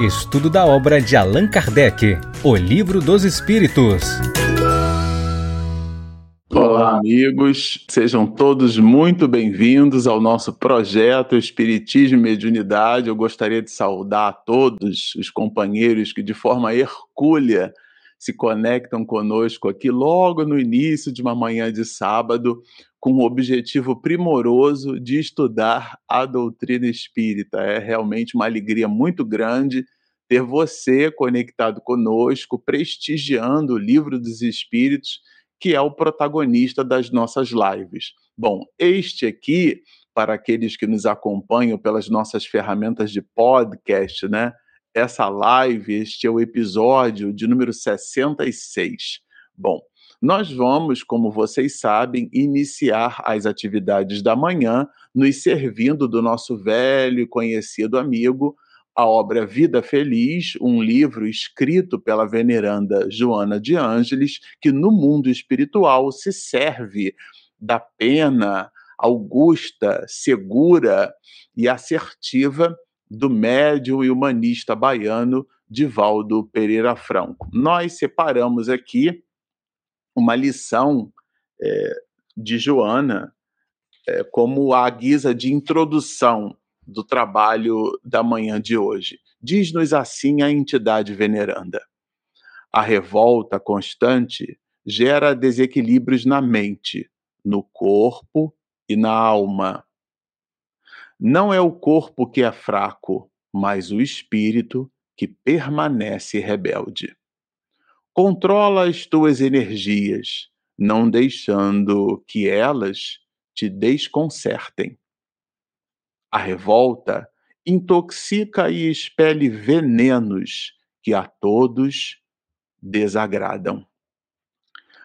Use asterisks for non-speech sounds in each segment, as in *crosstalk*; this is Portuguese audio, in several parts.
Estudo da obra de Allan Kardec, O Livro dos Espíritos. Olá, amigos. Sejam todos muito bem-vindos ao nosso projeto Espiritismo e Mediunidade. Eu gostaria de saudar a todos os companheiros que, de forma hercúlea, se conectam conosco aqui logo no início de uma manhã de sábado, com o objetivo primoroso de estudar a doutrina espírita. É realmente uma alegria muito grande ter você conectado conosco, prestigiando o Livro dos Espíritos, que é o protagonista das nossas lives. Bom, este aqui, para aqueles que nos acompanham pelas nossas ferramentas de podcast, né? Essa live, este é o episódio de número 66. Bom, nós vamos, como vocês sabem, iniciar as atividades da manhã, nos servindo do nosso velho e conhecido amigo, a obra Vida Feliz, um livro escrito pela veneranda Joana de Ângeles, que no mundo espiritual se serve da pena augusta, segura e assertiva do médium e humanista baiano Divaldo Pereira Franco. Nós separamos aqui uma lição é, de Joana é, como a guisa de introdução do trabalho da manhã de hoje. Diz-nos assim a entidade veneranda. A revolta constante gera desequilíbrios na mente, no corpo e na alma não é o corpo que é fraco, mas o espírito que permanece rebelde. Controla as tuas energias, não deixando que elas te desconcertem. A revolta intoxica e expele venenos que a todos desagradam.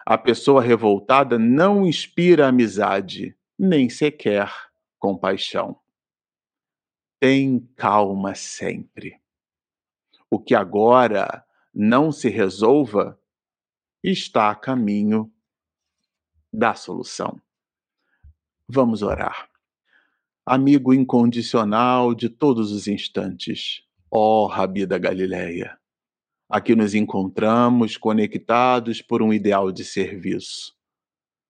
A pessoa revoltada não inspira amizade, nem sequer compaixão tem calma sempre. O que agora não se resolva está a caminho da solução. Vamos orar. Amigo incondicional de todos os instantes, ó Rabi da Galileia, aqui nos encontramos conectados por um ideal de serviço.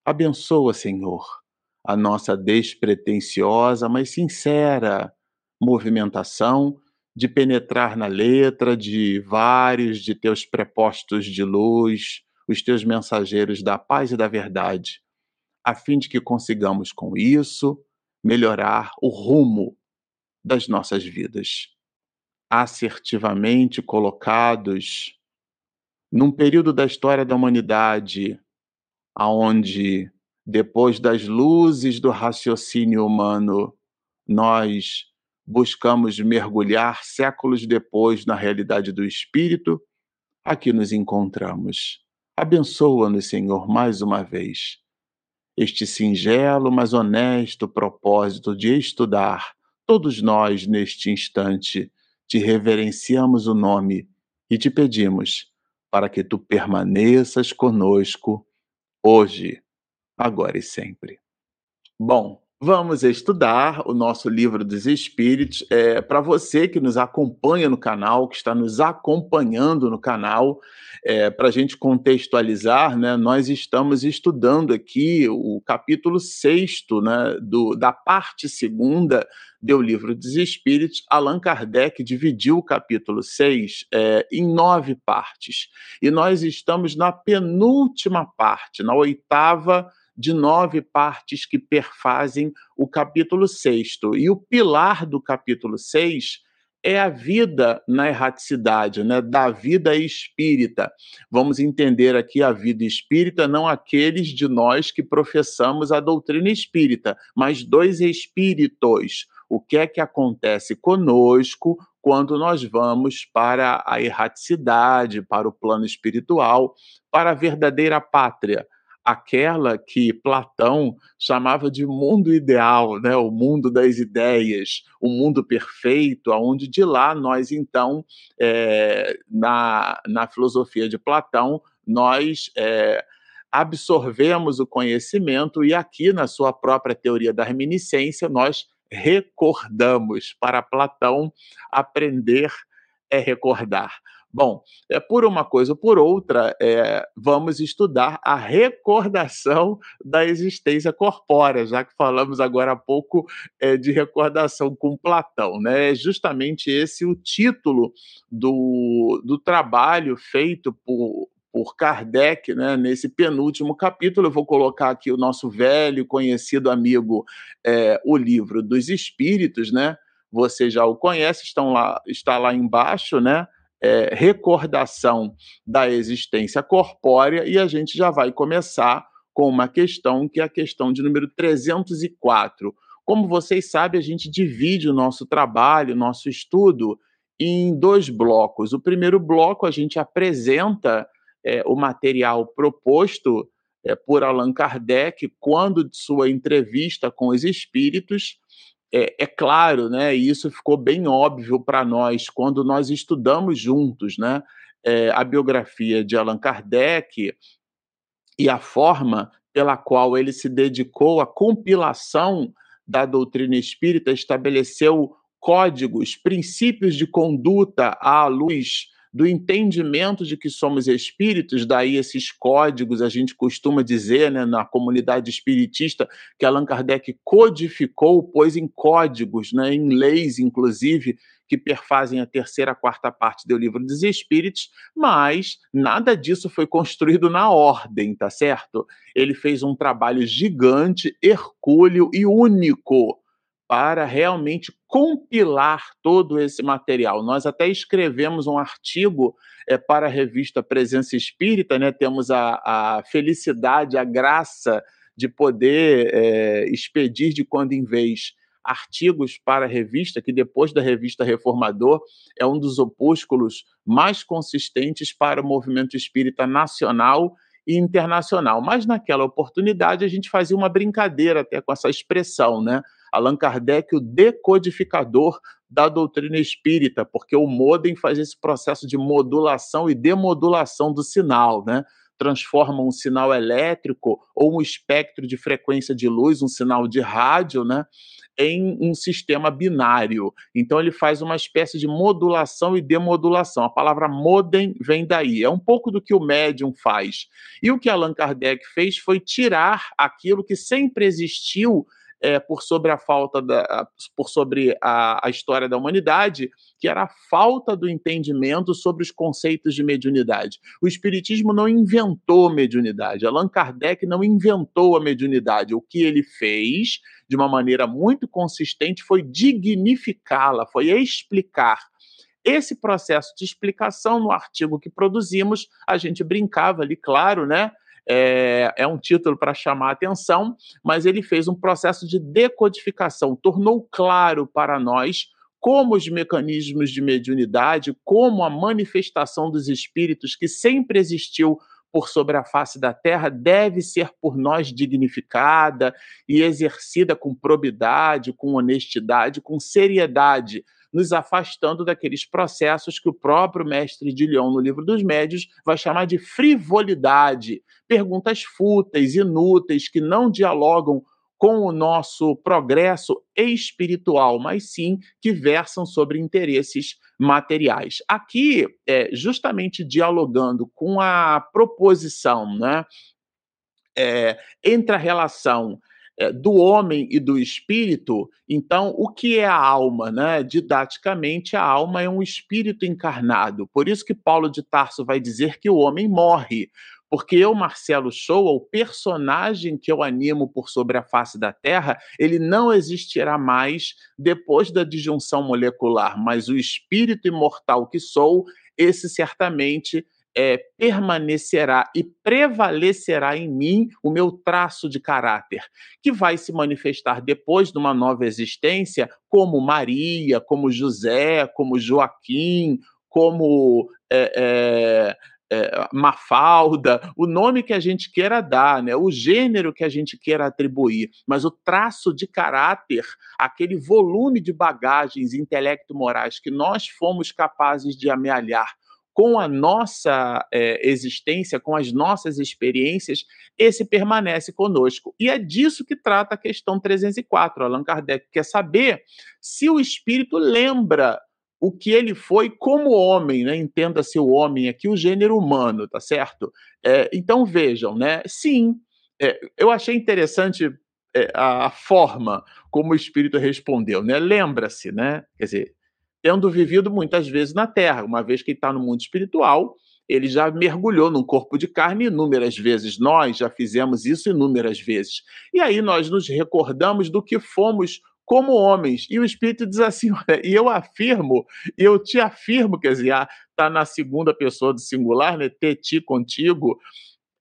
Abençoa, Senhor, a nossa despretensiosa, mas sincera movimentação, de penetrar na letra de vários de teus prepostos de luz, os teus mensageiros da paz e da verdade, a fim de que consigamos com isso melhorar o rumo das nossas vidas. Assertivamente colocados num período da história da humanidade aonde depois das luzes do raciocínio humano nós buscamos mergulhar séculos depois na realidade do Espírito, aqui nos encontramos. Abençoa-nos, Senhor, mais uma vez. Este singelo, mas honesto propósito de estudar, todos nós, neste instante, te reverenciamos o nome e te pedimos para que tu permaneças conosco hoje, agora e sempre. Bom, Vamos estudar o nosso livro dos Espíritos. É, Para você que nos acompanha no canal, que está nos acompanhando no canal, é, para a gente contextualizar, né, nós estamos estudando aqui o capítulo 6 né, da parte segunda do livro dos Espíritos. Allan Kardec dividiu o capítulo 6 é, em nove partes. E nós estamos na penúltima parte, na oitava parte de nove partes que perfazem o capítulo sexto. E o pilar do capítulo seis é a vida na erraticidade, né? da vida espírita. Vamos entender aqui a vida espírita, não aqueles de nós que professamos a doutrina espírita, mas dois espíritos. O que é que acontece conosco quando nós vamos para a erraticidade, para o plano espiritual, para a verdadeira pátria? Aquela que Platão chamava de mundo ideal, né? o mundo das ideias, o mundo perfeito, aonde de lá nós então, é, na, na filosofia de Platão, nós é, absorvemos o conhecimento e aqui na sua própria teoria da reminiscência nós recordamos para Platão aprender é recordar? Bom, é, por uma coisa ou por outra, é, vamos estudar a recordação da existência corpórea, já que falamos agora há pouco é, de recordação com Platão. Né? É justamente esse o título do, do trabalho feito por, por Kardec, né, nesse penúltimo capítulo. Eu vou colocar aqui o nosso velho conhecido amigo, é, o livro dos Espíritos, né? Você já o conhece, estão lá, está lá embaixo, né? É, recordação da existência corpórea, e a gente já vai começar com uma questão que é a questão de número 304. Como vocês sabem, a gente divide o nosso trabalho, nosso estudo, em dois blocos. O primeiro bloco a gente apresenta é, o material proposto é, por Allan Kardec quando de sua entrevista com os espíritos. É, é claro, né, e isso ficou bem óbvio para nós quando nós estudamos juntos né, é, a biografia de Allan Kardec e a forma pela qual ele se dedicou à compilação da doutrina espírita, estabeleceu códigos, princípios de conduta à luz do entendimento de que somos espíritos, daí esses códigos, a gente costuma dizer né, na comunidade espiritista que Allan Kardec codificou, pôs em códigos, né, em leis, inclusive, que perfazem a terceira, a quarta parte do livro dos Espíritos, mas nada disso foi construído na ordem, tá certo? Ele fez um trabalho gigante, hercúleo e único para realmente compilar todo esse material. Nós até escrevemos um artigo é, para a revista Presença Espírita, né? temos a, a felicidade, a graça de poder é, expedir de quando em vez artigos para a revista, que depois da revista Reformador é um dos opúsculos mais consistentes para o movimento espírita nacional internacional. Mas naquela oportunidade a gente fazia uma brincadeira até com essa expressão, né? Allan Kardec, o decodificador da doutrina espírita, porque o modem faz esse processo de modulação e demodulação do sinal, né? Transforma um sinal elétrico ou um espectro de frequência de luz, um sinal de rádio, né? em um sistema binário. Então ele faz uma espécie de modulação e demodulação. A palavra modem vem daí. É um pouco do que o médium faz. E o que Allan Kardec fez foi tirar aquilo que sempre existiu é, por sobre a falta da, por sobre a, a, história da humanidade, que era a falta do entendimento sobre os conceitos de mediunidade. O Espiritismo não inventou mediunidade, Allan Kardec não inventou a mediunidade. O que ele fez, de uma maneira muito consistente, foi dignificá-la, foi explicar esse processo de explicação no artigo que produzimos, a gente brincava ali, claro, né? É, é um título para chamar a atenção, mas ele fez um processo de decodificação, tornou claro para nós como os mecanismos de mediunidade, como a manifestação dos espíritos que sempre existiu por sobre a face da terra deve ser por nós dignificada e exercida com probidade, com honestidade, com seriedade, nos afastando daqueles processos que o próprio mestre de Lyon, no livro dos médios, vai chamar de frivolidade, perguntas fúteis, inúteis, que não dialogam com o nosso progresso espiritual, mas sim que versam sobre interesses materiais. Aqui, é, justamente dialogando com a proposição né, é, entre a relação do homem e do espírito, então o que é a alma? Né? Didaticamente, a alma é um espírito encarnado. Por isso que Paulo de Tarso vai dizer que o homem morre. Porque eu, Marcelo Shoa, o personagem que eu animo por sobre a face da Terra, ele não existirá mais depois da disjunção molecular, mas o espírito imortal que sou, esse certamente é, permanecerá e prevalecerá em mim o meu traço de caráter, que vai se manifestar depois de uma nova existência, como Maria, como José, como Joaquim, como é, é, é, Mafalda, o nome que a gente queira dar, né, o gênero que a gente queira atribuir, mas o traço de caráter, aquele volume de bagagens intelecto-morais que nós fomos capazes de amealhar com a nossa é, existência, com as nossas experiências, esse permanece conosco. E é disso que trata a questão 304. Allan Kardec quer saber se o espírito lembra o que ele foi como homem, né? Entenda-se o homem aqui, o gênero humano, tá certo? É, então vejam, né? Sim, é, eu achei interessante é, a, a, forma como o Espírito respondeu, né? Lembra-se, né? Quer dizer, tendo vivido muitas vezes na Terra, uma vez que está no mundo espiritual, ele já mergulhou num corpo de carne inúmeras vezes. Nós já fizemos isso inúmeras vezes. E aí nós nos recordamos do que fomos como homens. E o Espírito diz assim: *laughs* olha, e eu afirmo, eu te afirmo, quer dizer, está na segunda pessoa do singular, né? Ter ti contigo.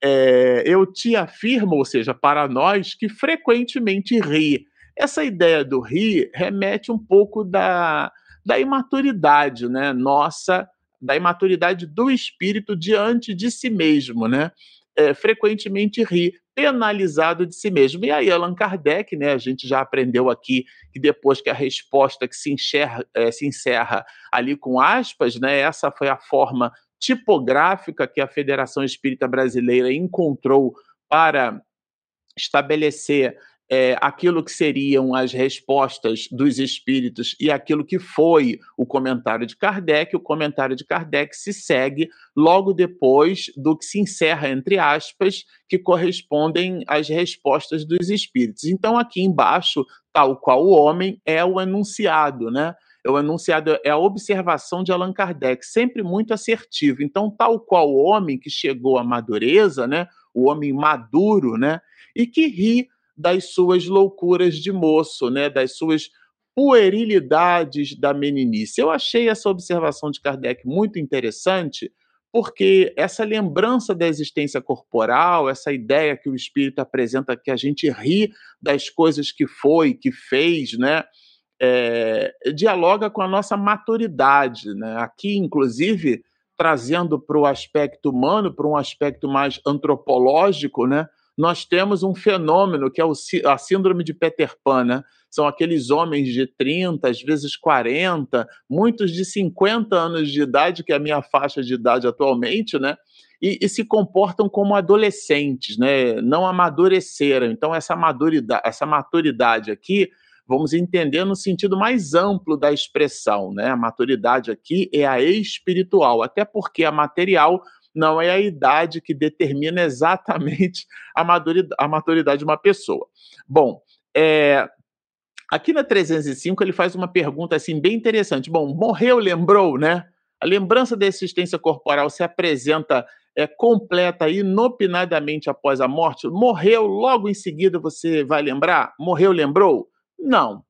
É, eu te afirmo, ou seja, para nós que frequentemente ri. Essa ideia do rir remete um pouco da, da imaturidade, né? Nossa, da imaturidade do espírito diante de si mesmo, né? É, frequentemente ri, penalizado de si mesmo. E aí, Allan Kardec, né, a gente já aprendeu aqui que depois que a resposta que se, enxerga, é, se encerra ali com aspas, né, essa foi a forma tipográfica que a Federação Espírita Brasileira encontrou para estabelecer é, aquilo que seriam as respostas dos espíritos e aquilo que foi o comentário de Kardec. O comentário de Kardec se segue logo depois do que se encerra, entre aspas, que correspondem às respostas dos espíritos. Então, aqui embaixo, tal qual o homem, é o enunciado, né? É o enunciado, é a observação de Allan Kardec, sempre muito assertivo. Então, tal qual o homem que chegou à madureza, né? O homem maduro, né? E que ri das suas loucuras de moço, né, das suas puerilidades da meninice. Eu achei essa observação de Kardec muito interessante, porque essa lembrança da existência corporal, essa ideia que o espírito apresenta que a gente ri das coisas que foi, que fez, né, é, dialoga com a nossa maturidade, né? Aqui, inclusive, trazendo para o aspecto humano, para um aspecto mais antropológico, né? Nós temos um fenômeno que é a síndrome de Peter Pan, né? São aqueles homens de 30, às vezes 40, muitos de 50 anos de idade, que é a minha faixa de idade atualmente, né? E, e, se comportam como adolescentes, né? Não amadureceram. Então, essa maturidade, essa maturidade aqui, vamos entender no sentido mais amplo da expressão, né? A maturidade aqui é a espiritual, até porque a material não é a idade que determina exatamente a maturidade, a maturidade de uma pessoa. Bom, é, aqui na 305 ele faz uma pergunta assim bem interessante. Bom, morreu, lembrou, né? A lembrança da existência corporal se apresenta é, completa inopinadamente após a morte? Morreu, logo em seguida você vai lembrar? Morreu, lembrou? Não.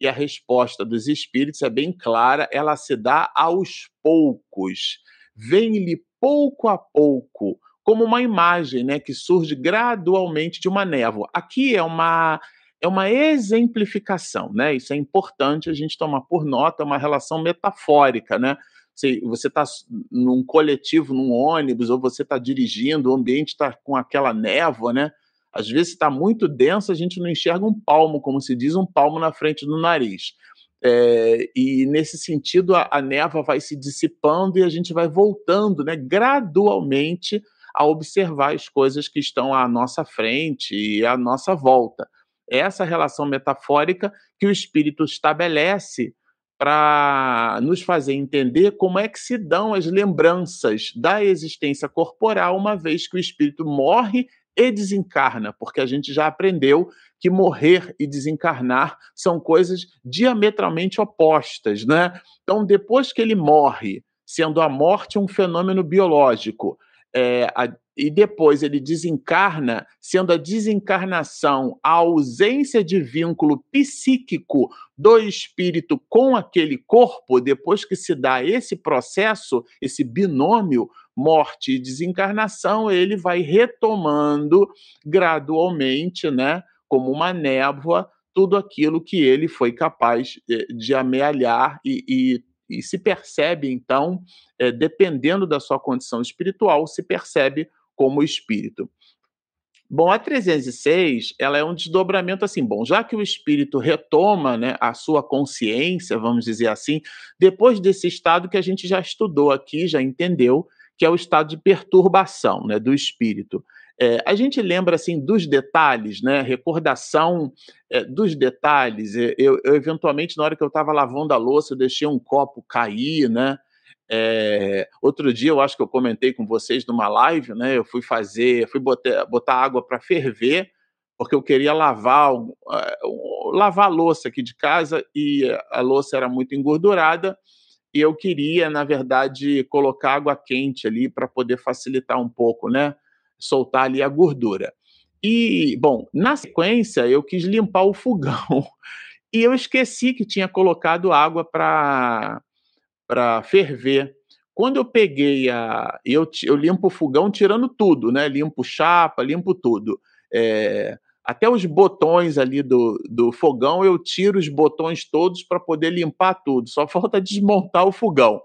E a resposta dos espíritos é bem clara, ela se dá aos poucos. Vem-lhe pouco a pouco, como uma imagem né, que surge gradualmente de uma névoa. Aqui é uma, é uma exemplificação, né? Isso é importante a gente tomar por nota, é uma relação metafórica, né? Se você está num coletivo, num ônibus, ou você está dirigindo, o ambiente está com aquela névoa, né? Às vezes está muito denso, a gente não enxerga um palmo, como se diz, um palmo na frente do nariz. É, e nesse sentido, a, a vai se dissipando e a gente vai voltando né, gradualmente a observar as coisas que estão à nossa frente e à nossa volta. Essa relação metafórica que o espírito estabelece para nos fazer entender como é que se dão as lembranças da existência corporal, uma vez que o espírito morre e desencarna, porque a gente já aprendeu que morrer e desencarnar são coisas diametralmente opostas, né? Então, depois que ele morre, sendo a morte um fenômeno biológico, é, a, e depois ele desencarna, sendo a desencarnação a ausência de vínculo psíquico do espírito com aquele corpo, depois que se dá esse processo, esse binômio, morte e desencarnação, ele vai retomando gradualmente, né, como uma névoa, tudo aquilo que ele foi capaz eh, de amealhar e, e, e se percebe, então, é, dependendo da sua condição espiritual, se percebe como espírito. Bom, a 306, ela é um desdobramento assim, bom, já que o espírito retoma, né, a sua consciência, vamos dizer assim, depois desse estado que a gente já estudou aqui, já entendeu, que é o estado de perturbação né, do espírito. é, a gente lembra assim dos detalhes, né? Recordação é, dos detalhes. Eu, eu, eventualmente, na hora que eu estava lavando a louça, eu deixei um copo cair, né? É, outro dia, eu acho que eu comentei com vocês numa live, né? Eu fui fazer, fui botar, botar água para ferver, porque eu queria lavar, uh, lavar a louça aqui de casa e a louça era muito engordurada e eu queria, na verdade, colocar água quente ali para poder facilitar um pouco, né? soltar ali a gordura. E, bom, na sequência, eu quis limpar o fogão. *laughs* E eu esqueci que tinha colocado água para ferver. Quando eu peguei a. Eu, eu limpo o fogão tirando tudo, né? Limpo chapa, limpo tudo. É, até os botões ali do, do fogão, eu tiro os botões todos para poder limpar tudo. Só *laughs* falta desmontar o fogão.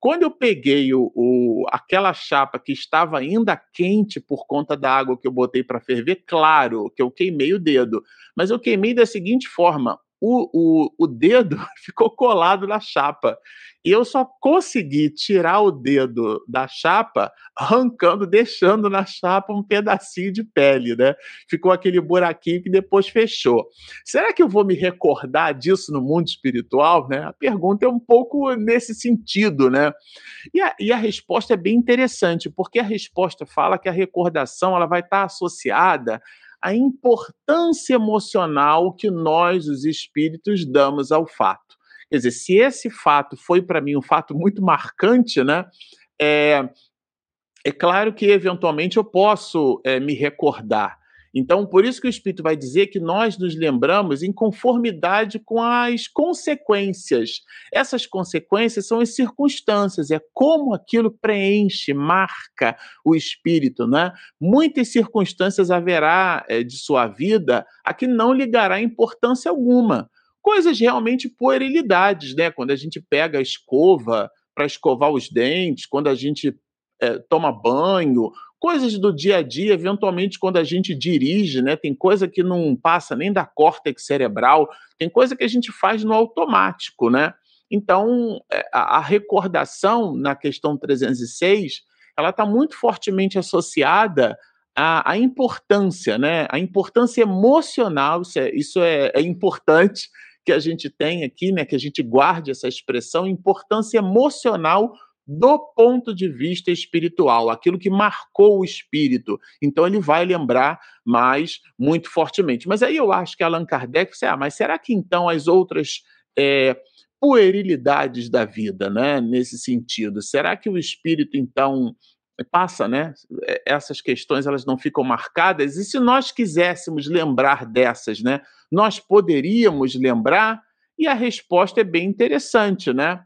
Quando eu peguei o, o, aquela chapa que estava ainda quente por conta da água que eu botei para ferver, claro que eu queimei o dedo, mas eu queimei da seguinte forma: o, o, o dedo *laughs* ficou colado na chapa. E eu só consegui tirar o dedo da chapa arrancando, deixando na chapa um pedacinho de pele, né? Ficou aquele buraquinho que depois fechou. Será que eu vou me recordar disso no mundo espiritual, né? A pergunta é um pouco nesse sentido, né? E a, e a resposta é bem interessante, porque a resposta fala que a recordação ela vai estar associada a importância emocional que nós, os espíritos, damos ao fato. Quer dizer, se esse fato foi para mim um fato muito marcante, né? É, é claro que eventualmente eu posso é, me recordar então, por isso que o Espírito vai dizer que nós nos lembramos em conformidade com as consequências. Essas consequências são as circunstâncias, é como aquilo preenche, marca o Espírito. Né? Muitas circunstâncias haverá é, de sua vida a que não ligará importância alguma. Coisas realmente puerilidades, né? Quando a gente pega a escova para escovar os dentes, quando a gente é, toma banho, coisas do dia a dia, eventualmente quando a gente dirige, né, tem coisa que não passa nem da córtex cerebral, tem coisa que a gente faz no automático, né? Então, é, a, recordação na questão 306, ela está muito fortemente associada à, à, importância, né? A importância emocional, isso é, isso é, é importante que a gente tenha aqui, né? Que a gente guarde essa expressão, importância emocional do ponto de vista espiritual, aquilo que marcou o espírito. Então ele vai lembrar mais muito fortemente. Mas aí eu acho que Allan Kardec, disse, ah, mas será que então as outras é, puerilidades da vida, né, nesse sentido, será que o espírito então passa, né? Essas questões elas não ficam marcadas. E se nós quiséssemos lembrar dessas, né, nós poderíamos lembrar? E a resposta é bem interessante, né?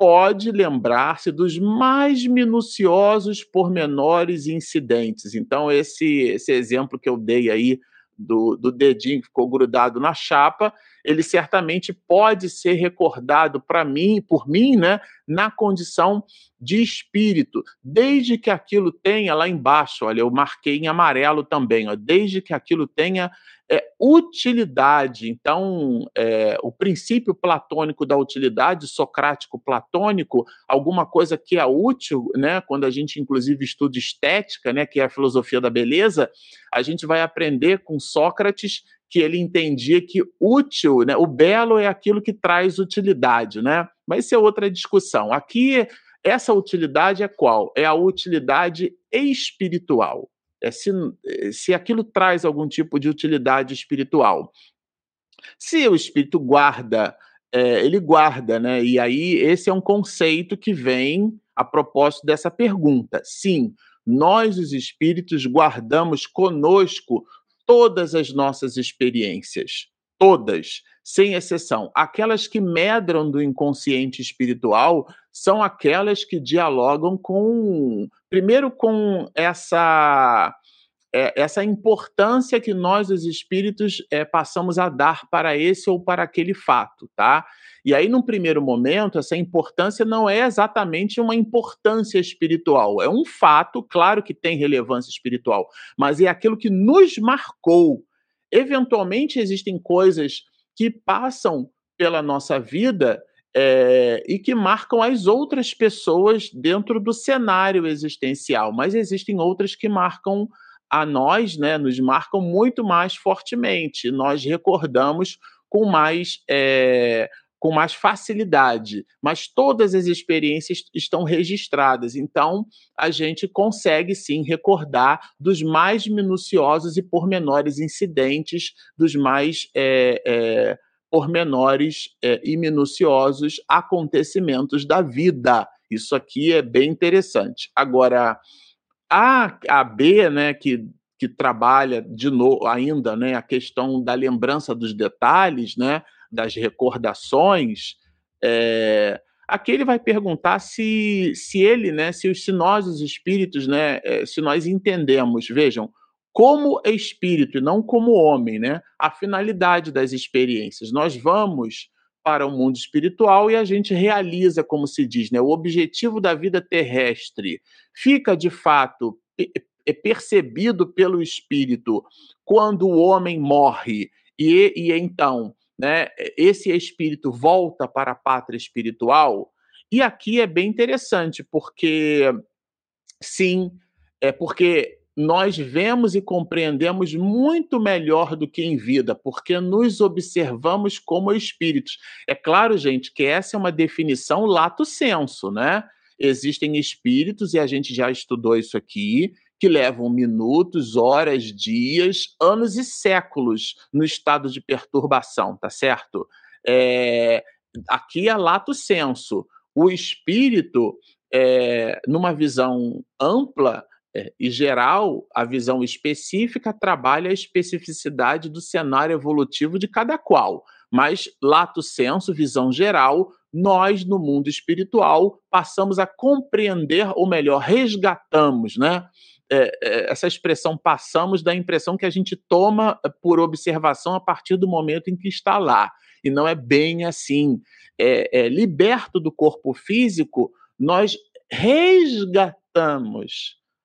Pode lembrar-se dos mais minuciosos pormenores e incidentes. Então, esse, esse exemplo que eu dei aí do, do dedinho que ficou grudado na chapa, ele certamente pode ser recordado para mim, por mim, né, na condição de espírito, desde que aquilo tenha lá embaixo, olha, eu marquei em amarelo também, ó, desde que aquilo tenha é, utilidade. Então, é, o princípio platônico da utilidade, socrático-platônico, alguma coisa que é útil, né? Quando a gente, inclusive, estuda estética, né? Que é a filosofia da beleza, a gente vai aprender com Sócrates que ele entendia que útil, né? O belo é aquilo que traz utilidade, né? Mas isso é outra discussão. Aqui, essa utilidade é qual? É a utilidade espiritual é, se, se aquilo traz algum tipo de utilidade espiritual. Se o espírito guarda, é, ele guarda, né? E aí esse é um conceito que vem a propósito dessa pergunta. Sim, nós, os espíritos, guardamos conosco todas as nossas experiências, todas, sem exceção. Aquelas que medram do inconsciente espiritual são aquelas que dialogam com, primeiro, com essa é, essa importância que nós, os espíritos, é, passamos a dar para esse ou para aquele fato, tá? E aí, num primeiro momento, essa importância não é exatamente uma importância espiritual, é um fato, claro que tem relevância espiritual, mas é aquilo que nos marcou. Eventualmente, existem coisas que passam pela nossa vida é, e que marcam as outras pessoas dentro do cenário existencial, mas existem outras que marcam a nós, né, nos marcam muito mais fortemente. Nós recordamos com mais é, com mais facilidade, mas todas as experiências estão registradas. Então, a gente consegue sim recordar dos mais minuciosos e pormenores incidentes, dos mais é, é, pormenores é, e minuciosos acontecimentos da vida. Isso aqui é bem interessante. Agora, a, a B, né, que, que trabalha de novo ainda né, a questão da lembrança dos detalhes, né? das recordações, é, aqui ele vai perguntar se, se ele, né, se, se nós, os espíritos, né, é, se nós entendemos, vejam, como espírito e não como homem, né, a finalidade das experiências. Nós vamos para o mundo espiritual e a gente realiza, como se diz, né, o objetivo da vida terrestre fica de fato é percebido pelo espírito quando o homem morre e, e então né, esse espírito volta para a pátria espiritual. E aqui é bem interessante, porque sim, é porque nós vemos e compreendemos muito melhor do que em vida, porque nos observamos como espíritos. É claro, gente, que essa é uma definição lato senso, né? Existem espíritos, e a gente já estudou isso aqui, que levam minutos, horas, dias, anos e séculos no estado de perturbação, tá certo? É, aqui é lato senso. O espírito, é, numa visão ampla e geral, a visão específica trabalha a especificidade do cenário evolutivo de cada qual. Mas, lato senso, visão geral, nós, no mundo espiritual, passamos a compreender, ou melhor, resgatamos, né? é, é, essa expressão passamos da impressão que a gente toma eh, por observação a partir do momento em que está lá. E não é bem assim. É, é, liberto do corpo físico, nós resgatamos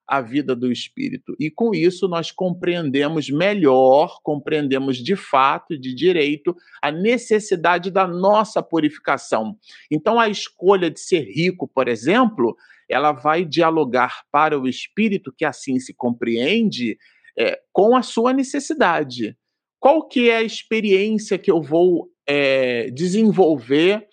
a vida do espírito. E com isso nós compreendemos melhor, compreendemos de fato de direito a necessidade da nossa purificação. Então a escolha de ser rico, por exemplo, ela vai dialogar para o espírito que assim se compreende é, com a sua necessidade. Qual que é a experiência que eu vou é, desenvolver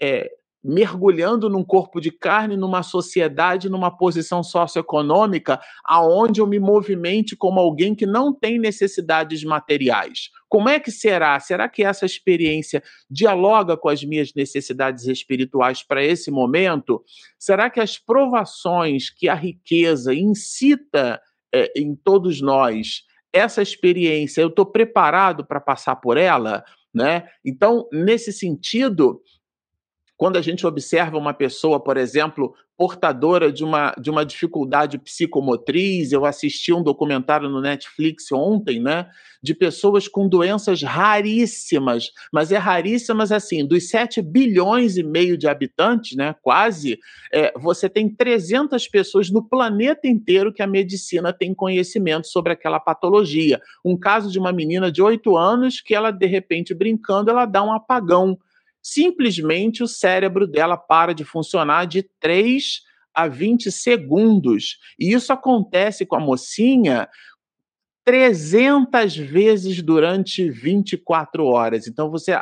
é, mergulhando num corpo de carne, numa sociedade, numa posição socioeconômica, aonde eu me movimente como alguém que não tem necessidades materiais. Como é que será? Será que essa experiência dialoga com as minhas necessidades espirituais para esse momento? Será que as provações que a riqueza incita é, em todos nós, essa experiência, eu estou preparado para passar por ela? Né? Então, nesse sentido, quando a gente observa uma pessoa, por exemplo, portadora de uma, de uma dificuldade psicomotriz, eu assisti um documentário no Netflix ontem, né, de pessoas com doenças raríssimas, mas é raríssimas assim, dos 7 bilhões e meio de habitantes, né, quase, é, você tem 300 pessoas no planeta inteiro que a medicina tem conhecimento sobre aquela patologia. Um caso de uma menina de 8 anos que ela, de repente, brincando, ela dá um apagão simplesmente o cérebro dela para de funcionar de 3 a 20 segundos. E isso acontece com a mocinha 300 vezes durante 24 horas. Então você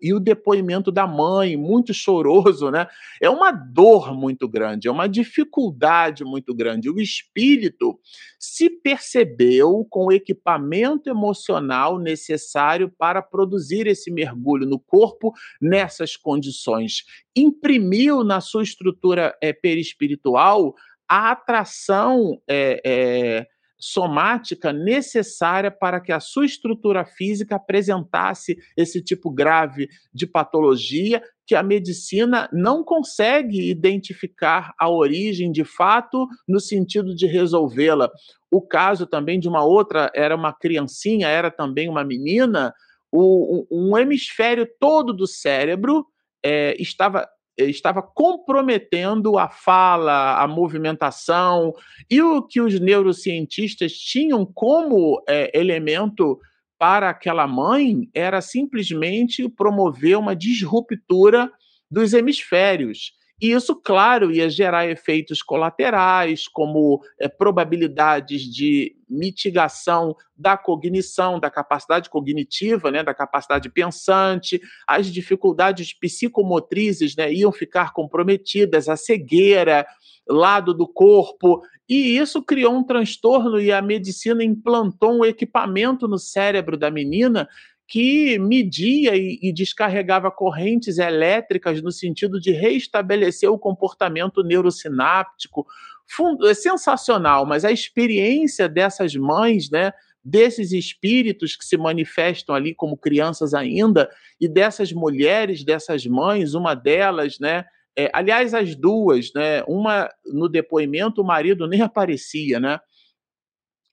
e o depoimento da mãe, muito choroso, né? É uma dor muito grande, é uma dificuldade muito grande. O espírito se percebeu com o equipamento emocional necessário para produzir esse mergulho no corpo nessas condições. Imprimiu na sua estrutura é, perispiritual a atração é, é, somática necessária para que a sua estrutura física apresentasse esse tipo grave de patologia que a medicina não consegue identificar a origem de fato no sentido de resolvê-la. O caso também de uma outra, era uma criancinha, era também uma menina, o, um, hemisfério todo do cérebro é, estava estava comprometendo a fala, a movimentação, e o que os neurocientistas tinham como é, elemento para aquela mãe era simplesmente promover uma disruptura dos hemisférios. E isso, claro, ia gerar efeitos colaterais, como é, probabilidades de mitigação da cognição, da capacidade cognitiva, né, da capacidade pensante, as dificuldades psicomotrizes né, iam ficar comprometidas, a cegueira, lado do corpo, e isso criou um transtorno e a medicina implantou um equipamento no cérebro da menina que media e, e, descarregava correntes elétricas no sentido de reestabelecer o comportamento neurosináptico. Fundo, é sensacional, mas a experiência dessas mães, né, desses espíritos que se manifestam ali como crianças ainda, e dessas mulheres, dessas mães, uma delas, né, é, aliás, as duas, né, uma no depoimento o marido nem aparecia, né,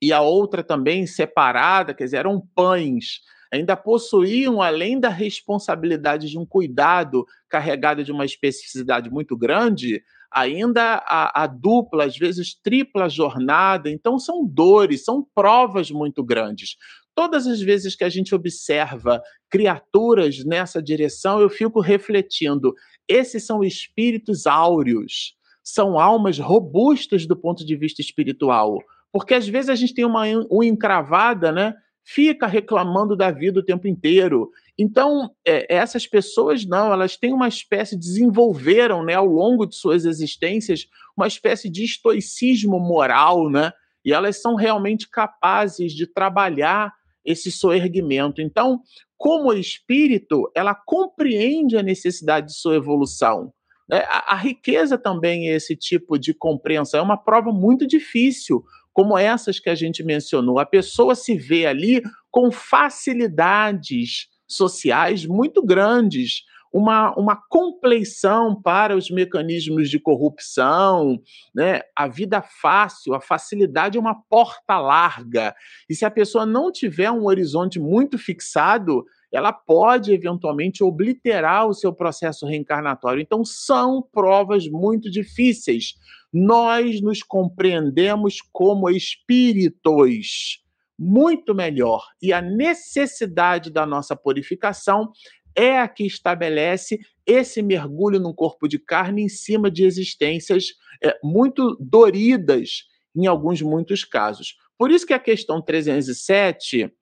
e a outra também separada, quer dizer, eram pães ainda possuíam, além da responsabilidade de um cuidado carregado de uma especificidade muito grande, ainda a, a, dupla, às vezes tripla jornada. Então, são dores, são provas muito grandes. Todas as vezes que a gente observa criaturas nessa direção, eu fico refletindo: esses são espíritos áureos, são almas robustas do ponto de vista espiritual. Porque às vezes a gente tem uma unha encravada, né? Fica reclamando da vida o tempo inteiro. Então, é, essas pessoas não, elas têm uma espécie, desenvolveram né, ao longo de suas existências uma espécie de estoicismo moral, né? E elas são realmente capazes de trabalhar esse soerguimento. Então, como espírito, ela compreende a necessidade de sua evolução. É, a, a riqueza também é esse tipo de compreensão. É uma prova muito difícil, como essas que a gente mencionou. A pessoa se vê ali com facilidades sociais muito grandes, uma, uma compleição para os mecanismos de corrupção, né? a vida fácil, a facilidade é uma porta larga. E se a pessoa não tiver um horizonte muito fixado, ela pode eventualmente obliterar o seu processo reencarnatório. Então, são provas muito difíceis nós nos compreendemos como espíritos muito melhor. E a necessidade da nossa purificação é a que estabelece esse mergulho no corpo de carne em cima de existências é, muito doridas, em alguns muitos casos. Por isso que a questão 307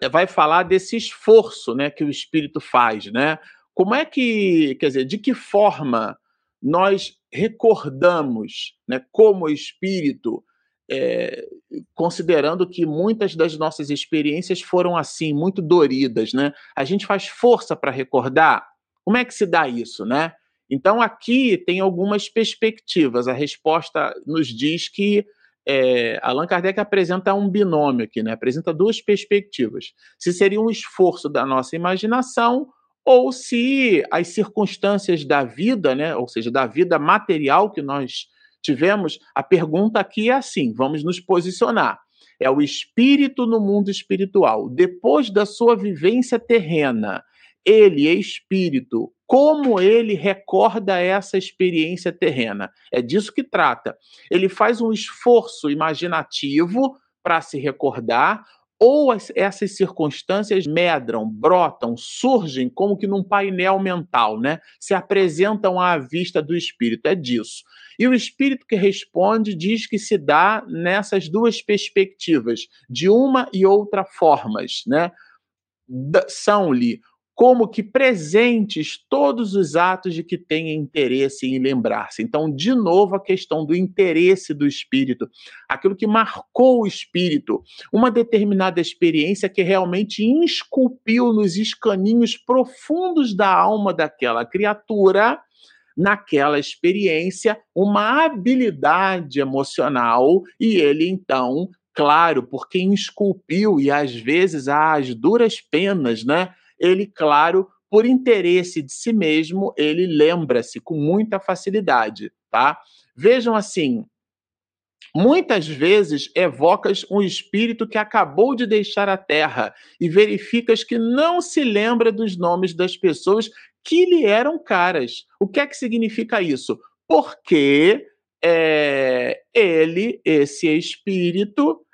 é, vai falar desse esforço né, que o espírito faz. Né? Como é que, quer dizer, de que forma nós recordamos, né, como espírito, é, considerando que muitas das nossas experiências foram assim, muito doridas, né? A gente faz força para recordar. Como é que se dá isso, né? Então aqui tem algumas perspectivas. A resposta nos diz que é, Allan Kardec apresenta um binômio aqui, né? Apresenta duas perspectivas. Se seria um esforço da nossa imaginação ou se as circunstâncias da vida, né, ou seja, da vida material que nós tivemos, a pergunta aqui é assim: vamos nos posicionar. É o espírito no mundo espiritual. Depois da sua vivência terrena, ele é espírito. Como ele recorda essa experiência terrena? É disso que trata. Ele faz um esforço imaginativo para se recordar, ou as, essas circunstâncias medram, brotam, surgem como que num painel mental, né? Se apresentam à vista do espírito, é disso. E o espírito que responde diz que se dá nessas duas perspectivas, de uma e outra formas, né? São-lhe como que presentes todos os atos de que tenha interesse em lembrar-se. Então, de novo, a questão do interesse do espírito, aquilo que marcou o espírito, uma determinada experiência que realmente esculpiu nos escaninhos profundos da alma daquela criatura naquela experiência uma habilidade emocional e ele então, claro, porque esculpiu e às vezes as duras penas, né? Ele, claro, por interesse de si mesmo, ele lembra-se com muita facilidade, tá? Vejam assim, muitas vezes evocas um espírito que acabou de deixar a terra e verificas que não se lembra dos nomes das pessoas que lhe eram caras. O que é que significa isso? Porque é, ele, esse espírito,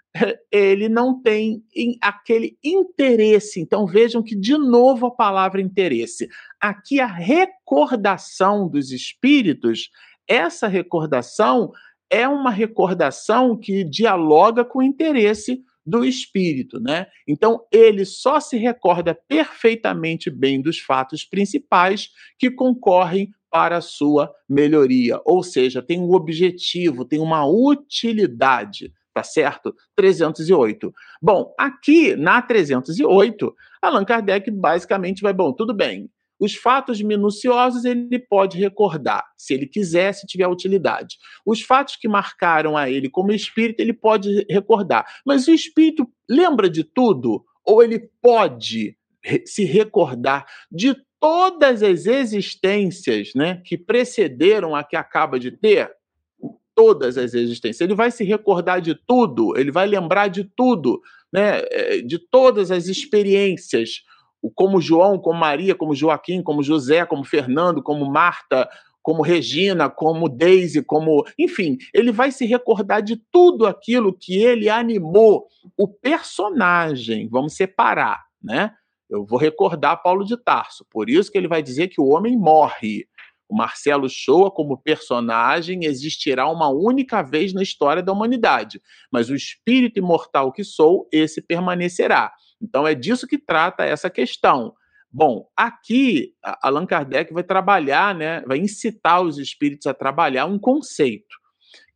ele não tem aquele interesse. Então vejam que, de novo, a palavra interesse. Aqui a recordação dos espíritos, essa recordação é uma recordação que dialoga com o interesse do espírito, né? Então ele só se recorda perfeitamente bem dos fatos principais que concorrem para a sua melhoria, ou seja, tem um objetivo, tem uma utilidade, tá certo? 308. Bom, aqui na 308, Allan Kardec basicamente vai, bom, tudo bem, os fatos minuciosos ele pode recordar, se ele quiser, se tiver utilidade. Os fatos que marcaram a ele como espírito, ele pode recordar. Mas o espírito lembra de tudo? Ou ele pode se recordar de todas as existências né, que precederam a que acaba de ter? Todas as existências. Ele vai se recordar de tudo, ele vai lembrar de tudo, né, eh, de todas as experiências como João, como Maria, como Joaquim, como José, como Fernando, como Marta, como Regina, como Daisy, como. Enfim, ele vai se recordar de tudo aquilo que ele animou o personagem. Vamos separar, né? Eu vou recordar Paulo de Tarso. Por isso que ele vai dizer que o homem morre. O Marcelo Shoa, como personagem, existirá uma única vez na história da humanidade. Mas o espírito imortal que sou, esse permanecerá. Então é disso que trata essa questão. Bom, aqui Allan Kardec vai trabalhar, né, vai incitar os espíritos a trabalhar um conceito,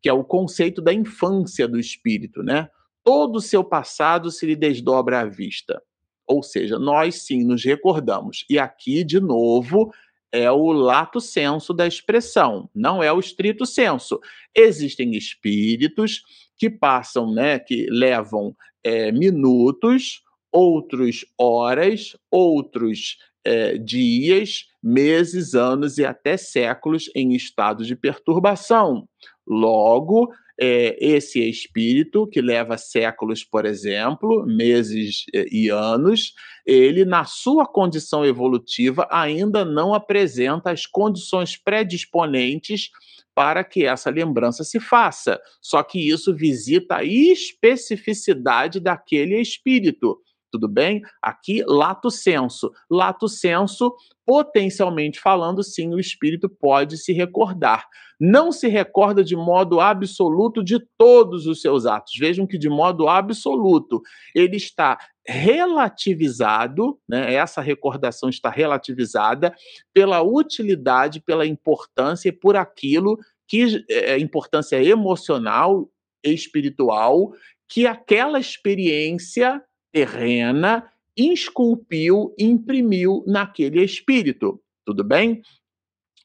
que é o conceito da infância do espírito, né? Todo o seu passado se lhe desdobra à vista. Ou seja, nós sim nos recordamos. E aqui, de novo, é o lato senso da expressão, não é o estrito senso. Existem espíritos que passam, né, que levam é, minutos outros horas, outros é, dias, meses, anos e até séculos em estado de perturbação. Logo, é, esse espírito, que leva séculos, por exemplo, meses é, e anos, ele, na sua condição evolutiva, ainda não apresenta as condições predisponentes para que essa lembrança se faça. Só que isso visita a especificidade daquele espírito tudo bem? Aqui, lato senso. Lato senso, potencialmente falando, sim, o espírito pode se recordar. Não se recorda de modo absoluto de todos os seus atos. Vejam que, de modo absoluto, ele está relativizado, né? essa recordação está relativizada pela utilidade, pela importância e por aquilo que é importância emocional, espiritual, que aquela experiência terrena esculpiu, imprimiu naquele espírito. Tudo bem?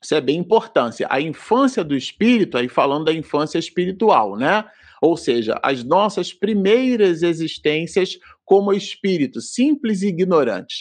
Isso é bem importante. A infância do espírito, aí falando da infância espiritual, né? Ou seja, as nossas primeiras existências como espírito, simples e ignorantes.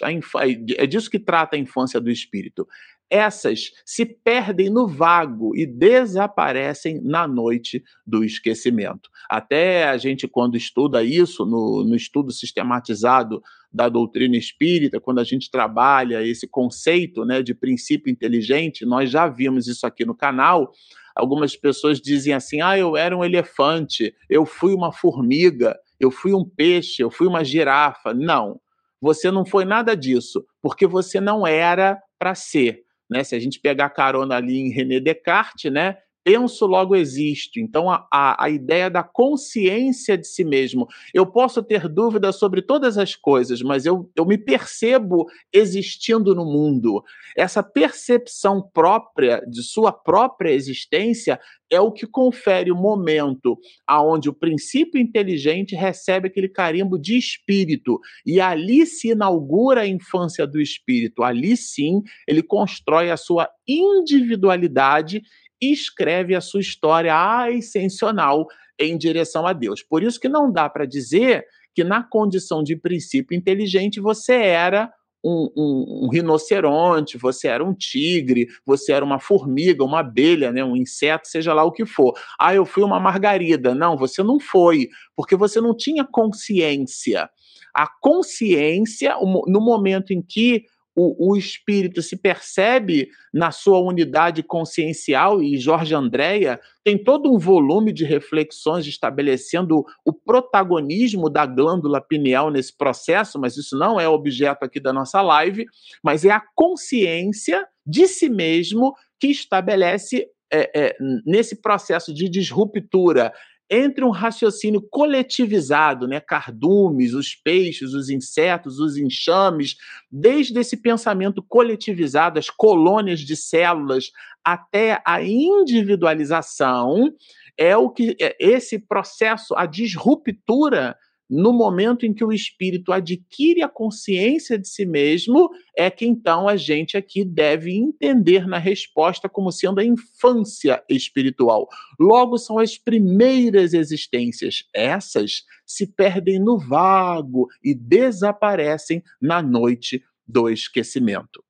É disso que trata a infância do espírito essas se perdem no vago e desaparecem na noite do esquecimento. Até a gente, quando estuda isso, no, no estudo sistematizado da doutrina espírita, quando a gente trabalha esse conceito né, de princípio inteligente, nós já vimos isso aqui no canal. Algumas pessoas dizem assim: ah, eu era um elefante, eu fui uma formiga, eu fui um peixe, eu fui uma girafa. Não, você não foi nada disso, porque você não era para ser né? Se a gente pegar carona ali em René Descartes, né? Penso, logo existo. Então, a, a, a, ideia da consciência de si mesmo. Eu posso ter dúvidas sobre todas as coisas, mas eu, eu me percebo existindo no mundo. Essa percepção própria de sua própria existência é o que confere o momento aonde o princípio inteligente recebe aquele carimbo de espírito e ali se inaugura a infância do espírito. Ali sim, ele constrói a sua individualidade escreve a sua história ascensional em direção a Deus. Por isso que não dá para dizer que na condição de princípio inteligente você era um, um, um, rinoceronte, você era um tigre, você era uma formiga, uma abelha, né, um inseto, seja lá o que for. Ah, eu fui uma margarida. Não, você não foi, porque você não tinha consciência. A consciência, no momento em que o, o espírito se percebe na sua unidade consciencial, e Jorge Andréia tem todo um volume de reflexões estabelecendo o protagonismo da glândula pineal nesse processo, mas isso não é objeto aqui da nossa live, mas é a consciência de si mesmo que estabelece é, é, nesse processo de disruptura entre um raciocínio coletivizado, né, cardumes, os peixes, os insetos, os enxames, desde esse pensamento coletivizado, as colônias de células, até a individualização, é o que é, esse processo, a disruptura no momento em que o espírito adquire a consciência de si mesmo, é que então a gente aqui deve entender na resposta como sendo a infância espiritual. Logo, são as primeiras existências. Essas se perdem no vago e desaparecem na noite do esquecimento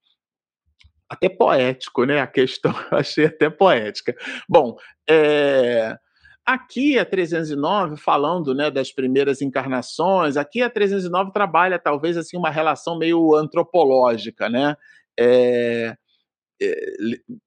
até poético, né? A questão *laughs* achei até poética. Bom, é, Aqui a 309 falando, né, das primeiras encarnações, aqui a 309 trabalha talvez assim uma relação meio antropológica, né? É, é,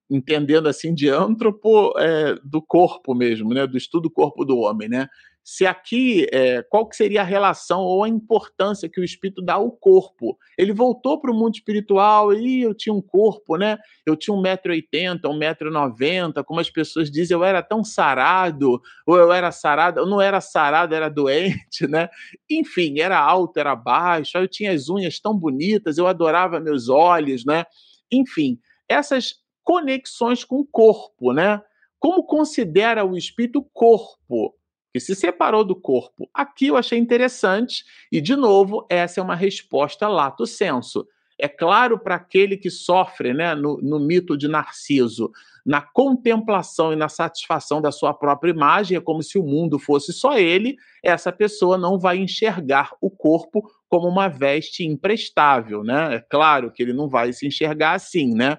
entendendo assim de antropo é, do corpo mesmo, né, do estudo do corpo do homem, né? Se aqui, é, qual que seria a relação ou a importância que o espírito dá ao corpo? Ele voltou para o mundo espiritual e eu tinha um corpo, né? Eu tinha 1,80m, 1,90m, como as pessoas dizem, eu era tão sarado, ou eu era sarado, eu não era sarado, era doente, *laughs* né? Enfim, era alto, era baixo, eu tinha as unhas tão bonitas, eu adorava meus olhos, né? Enfim, essas conexões com o corpo, né? Como considera o espírito corpo? Que se separou do corpo. Aqui eu achei interessante, e de novo, essa é uma resposta lato senso. É claro para aquele que sofre né, no, no, mito de Narciso, na contemplação e na satisfação da sua própria imagem, é como se o mundo fosse só ele, essa pessoa não vai enxergar o corpo como uma veste imprestável. Né? É claro que ele não vai se enxergar assim. Né?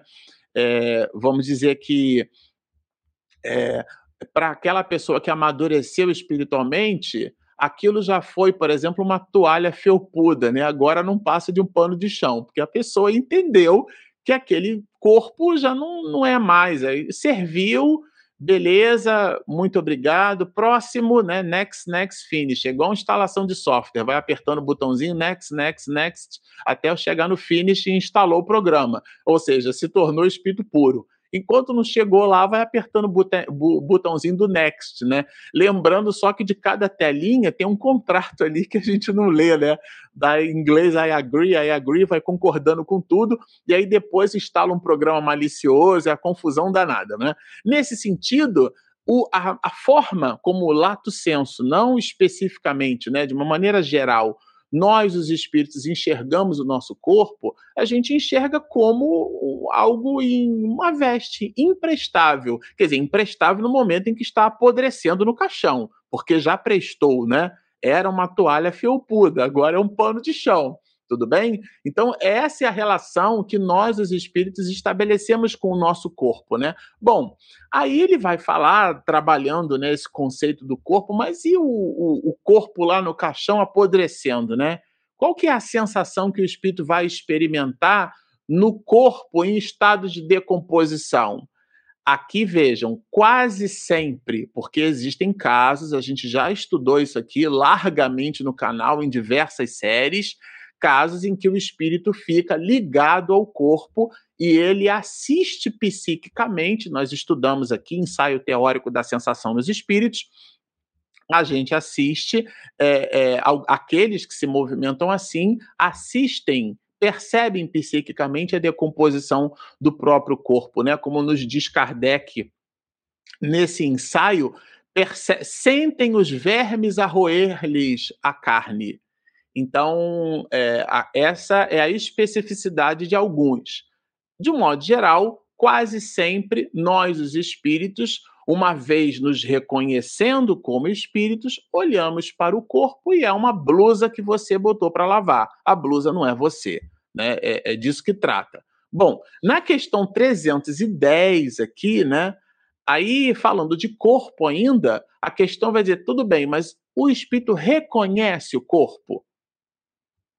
É, vamos dizer que é, para aquela pessoa que amadureceu espiritualmente, aquilo já foi, por exemplo, uma toalha felpuda, né? Agora não passa de um pano de chão, porque a pessoa entendeu que aquele corpo já não, não é mais, aí serviu, beleza, muito obrigado, próximo, né? Next, next, finish, é igual instalação de software, vai apertando o botãozinho next, next, next, até eu chegar no finish e instalou o programa, ou seja, se tornou espírito puro. Enquanto não chegou lá, vai apertando o botãozinho do next, né? Lembrando só que de cada telinha tem um contrato ali que a gente não lê, né? Da inglês I agree, I agree, vai concordando com tudo, e aí depois instala um programa malicioso, é a confusão danada, né? Nesse sentido, o, a, a forma como o lato senso, não especificamente, né, de uma maneira geral, nós, os espíritos, enxergamos o nosso corpo, a gente enxerga como algo em uma veste imprestável. Quer dizer, imprestável no momento em que está apodrecendo no caixão, porque já prestou, né? Era uma toalha felpuda, agora é um pano de chão. Tudo bem? Então, essa é a relação que nós, os espíritos, estabelecemos com o nosso corpo, né? Bom, aí ele vai falar, trabalhando né, conceito do corpo, mas e o, o, o corpo lá no caixão apodrecendo, né? Qual que é a sensação que o espírito vai experimentar no corpo em estado de decomposição? Aqui vejam, quase sempre, porque existem casos, a gente já estudou isso aqui largamente no canal em diversas séries casos em que o espírito fica ligado ao corpo e ele assiste psiquicamente. Nós estudamos aqui ensaio teórico da sensação nos espíritos. A gente assiste, é, é, aqueles que se movimentam assim, assistem percebem psiquicamente a decomposição do próprio corpo, né? Como nos diz Kardec nesse ensaio, sentem os vermes a roer-lhes a carne. Então, é, a, essa é a especificidade de alguns. De um modo geral, quase sempre nós, os espíritos, uma vez nos reconhecendo como espíritos, olhamos para o corpo e é uma blusa que você botou para lavar. A blusa não é você, né? É, é disso que trata. Bom, na questão 310 aqui, né? Aí, falando de corpo ainda, a questão vai dizer: tudo bem, mas o espírito reconhece o corpo?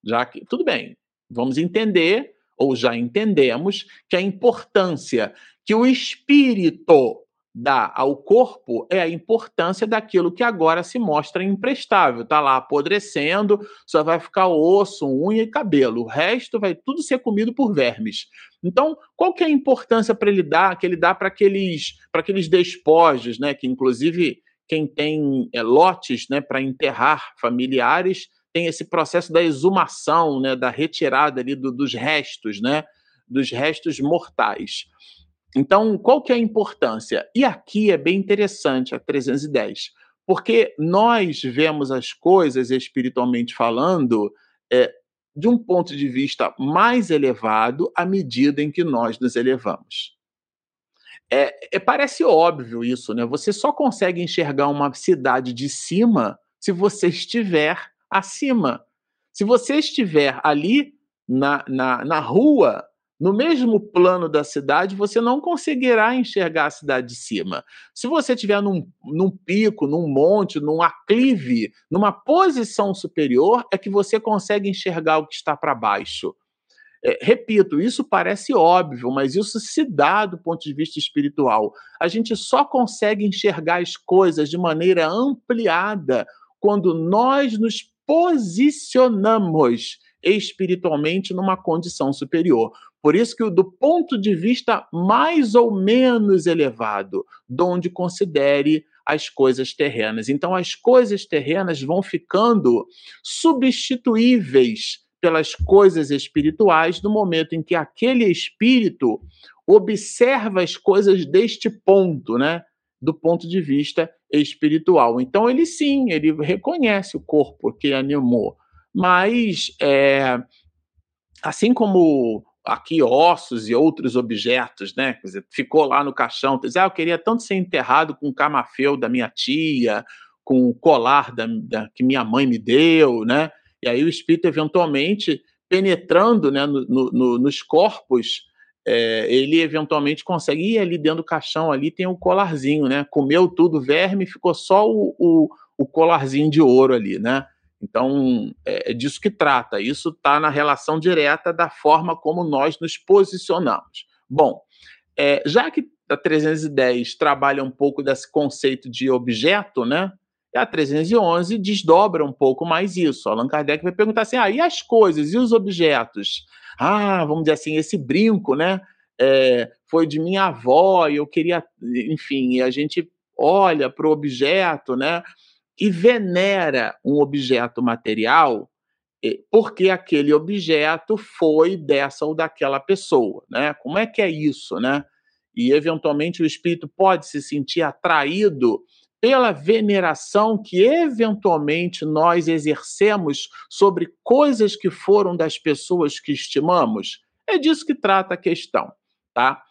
Já que, tudo bem, vamos entender ou já entendemos, que a importância que o espírito dá ao corpo é a importância daquilo que agora se mostra imprestável. Está lá apodrecendo, só vai ficar osso, unha e cabelo. O resto vai tudo ser comido por vermes. Então, qual que é a importância para ele dar, que ele dá para aqueles, aqueles despojos, né? Que inclusive quem tem é, lotes, né, para enterrar familiares tem esse processo da exumação, né, da retirada ali do, dos restos, né, dos restos mortais. Então, qual que é a importância? E aqui é bem interessante a 310, porque nós vemos as coisas espiritualmente falando é, de um ponto de vista mais elevado à medida em que nós nos elevamos. É, é, parece óbvio isso, né? Você só consegue enxergar uma cidade de cima se você estiver acima. Se você estiver ali na, na, na rua, no mesmo plano da cidade, você não conseguirá enxergar a cidade de cima. Se você estiver num, num pico, num monte, num aclive, numa posição superior, é que você consegue enxergar o que está para baixo. É, repito, isso parece óbvio, mas isso se dá do ponto de vista espiritual. A gente só consegue enxergar as coisas de maneira ampliada quando nós nos posicionamos espiritualmente numa condição superior. Por isso que do ponto de vista mais ou menos elevado, donde considere as coisas terrenas. Então as coisas terrenas vão ficando substituíveis pelas coisas espirituais no momento em que aquele espírito observa as coisas deste ponto, né? Do ponto de vista espiritual. Então ele sim, ele reconhece o corpo que animou, mas é, assim como aqui ossos e outros objetos, né? Quer dizer, ficou lá no caixão, diz, ah, eu queria tanto ser enterrado com o camafeu da minha tia, com o colar da, da, que minha mãe me deu, né? E aí o espírito eventualmente penetrando, né, no, no, nos corpos, é, ele eventualmente consegue ir ali dentro do caixão, ali tem o um colarzinho, né? Comeu tudo verme, ficou só o, o, o colarzinho de ouro ali, né? Então, é, é disso que trata. Isso está na relação direta da forma como nós nos posicionamos. Bom, é, já que a 310 trabalha um pouco desse conceito de objeto, né? A 311 desdobra um pouco mais isso. Allan Kardec vai perguntar assim: ah, e as coisas, e os objetos? Ah, vamos dizer assim, esse brinco, né? É, foi de minha avó e eu queria, enfim, a gente olha para o objeto, né? e venera um objeto material porque aquele objeto foi dessa ou daquela pessoa, né? Como é que é isso, né? E eventualmente o espírito pode se sentir atraído pela veneração que eventualmente nós exercemos sobre coisas que foram das pessoas que estimamos. É disso que trata a questão, tá?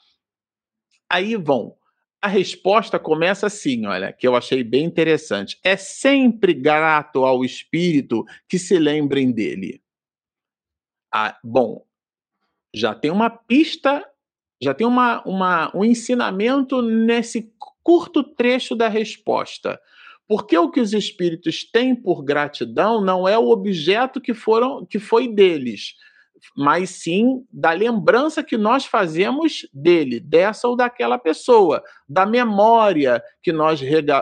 Aí vão a resposta começa assim, olha, que eu achei bem interessante. É sempre grato ao espírito que se lembrem dele. Ah, bom, já tem uma pista, já tem uma, uma, um ensinamento nesse curto trecho da resposta. Porque o que os espíritos têm por gratidão não é o objeto que foram que foi deles, mas sim da lembrança que nós fazemos dele, dessa ou daquela pessoa, da memória que nós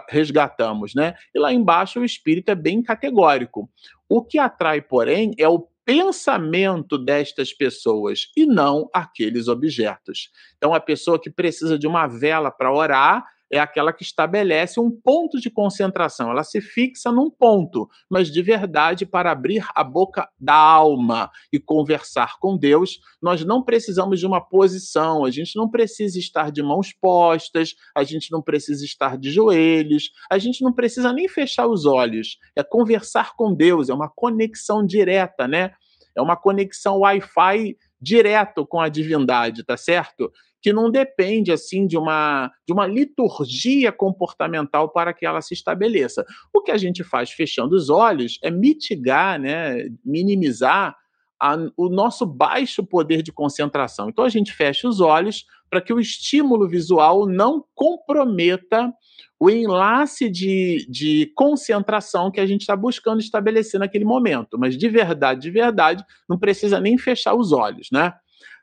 resgatamos, né? E lá embaixo o espírito é bem categórico. O que atrai, porém, é o pensamento destas pessoas e não aqueles objetos. Então, a pessoa que precisa de uma vela para orar, é aquela que estabelece um ponto de concentração. Ela se fixa num ponto, mas de verdade, para abrir a boca da alma e conversar com Deus, nós não precisamos de uma posição, a gente não precisa estar de mãos postas, a gente não precisa estar de joelhos, a gente não precisa nem fechar os olhos. É conversar com Deus, é uma conexão direta, né? É uma conexão Wi-Fi direto com a divindade, tá certo? Que não depende assim de uma de uma liturgia comportamental para que ela se estabeleça. O que a gente faz fechando os olhos é mitigar, né, minimizar a, o nosso baixo poder de concentração. Então a gente fecha os olhos para que o estímulo visual não comprometa o enlace de, de concentração que a gente está buscando estabelecer naquele momento. Mas de verdade, de verdade, não precisa nem fechar os olhos, né?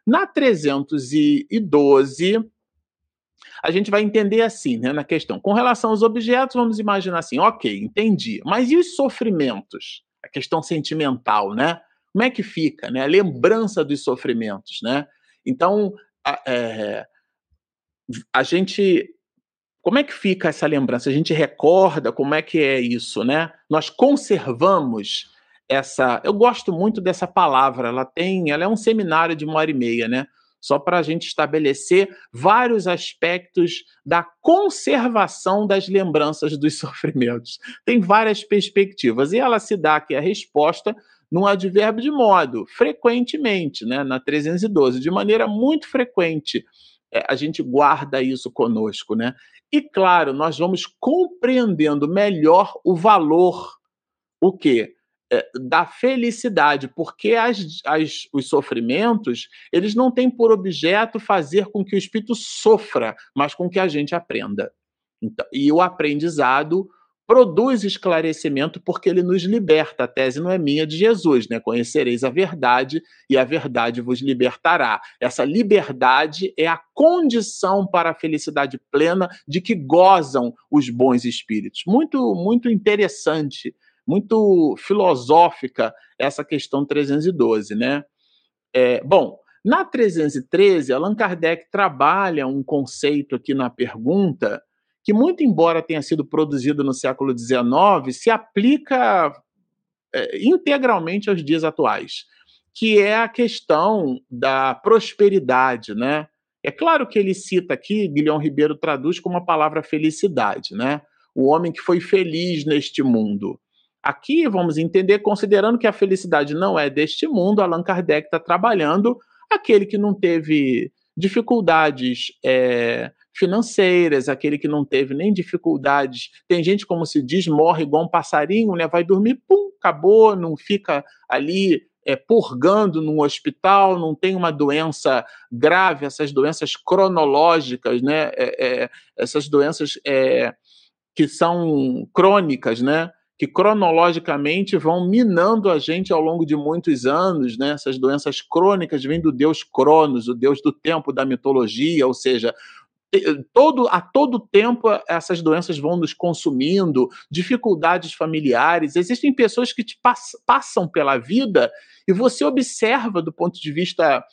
Na 312, a gente vai entender assim, né, na questão. Com relação aos objetos, vamos imaginar assim, ok, entendi. Mas e os sofrimentos? A questão sentimental, né? Como é que fica, né? A lembrança dos sofrimentos, né? Então, a, é, a gente como é que fica essa lembrança? A gente recorda como é que é isso, né? Nós conservamos essa. Eu gosto muito dessa palavra. Ela tem, ela é um seminário de uma hora e meia, né? Só para a gente estabelecer vários aspectos da conservação das lembranças dos *laughs* sofrimentos. Tem várias perspectivas e ela se dá aqui a resposta num advérbio de modo, frequentemente, né? Na 312, de maneira muito frequente é, a gente guarda isso conosco, né? E claro, nós vamos compreendendo melhor o valor, o quê? É, da felicidade, porque as, as, os sofrimentos eles não têm por objeto fazer com que o espírito sofra, mas com que a gente aprenda. Então, e o aprendizado produz esclarecimento porque ele nos liberta. A tese não é minha, é de Jesus, né? Conhecereis a verdade e a verdade vos libertará. Essa liberdade é a condição para a felicidade plena de que gozam os bons espíritos. Muito, muito interessante, muito filosófica essa questão 312, né? É, bom, na 313, Allan Kardec trabalha um conceito aqui na pergunta que, muito embora tenha sido produzido no século XIX, se aplica é, integralmente aos dias atuais, que é a questão da prosperidade, né? É claro que ele cita aqui, Guilhom Ribeiro traduz como a palavra felicidade, né? O homem que foi feliz neste mundo. Aqui vamos entender, considerando que a felicidade não é deste mundo, Allan Kardec está trabalhando aquele que não teve dificuldades é, financeiras, aquele que não teve nem dificuldades. Tem gente, como se diz, morre igual um passarinho, né? Vai dormir, pum, acabou, não fica ali é, purgando num hospital, não tem uma doença grave, essas doenças cronológicas, né? É, é, essas doenças é, que são crônicas, né? Que cronologicamente vão minando a gente ao longo de muitos anos, né? Essas doenças crônicas vêm do deus Cronos, o deus do tempo da mitologia, ou seja, todo, a todo tempo essas doenças vão nos consumindo, dificuldades familiares. Existem pessoas que te pass passam pela vida e você observa do ponto de vista eh,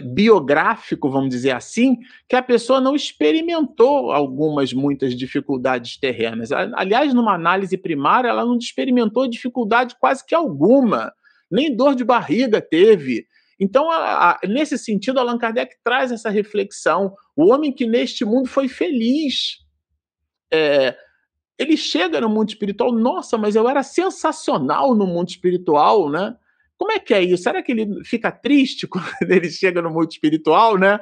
biográfico, vamos dizer assim, que a pessoa não experimentou algumas, muitas dificuldades terrenas. Aliás, numa análise primária, ela não experimentou dificuldade quase que alguma, nem dor de barriga teve. Então, a, a, nesse sentido, Allan Kardec traz essa reflexão. O homem que neste mundo foi feliz. É, ele chega no mundo espiritual, nossa, mas eu era sensacional no mundo espiritual, né? Como é que é isso? Será que ele fica triste *laughs* quando ele chega no mundo espiritual, né?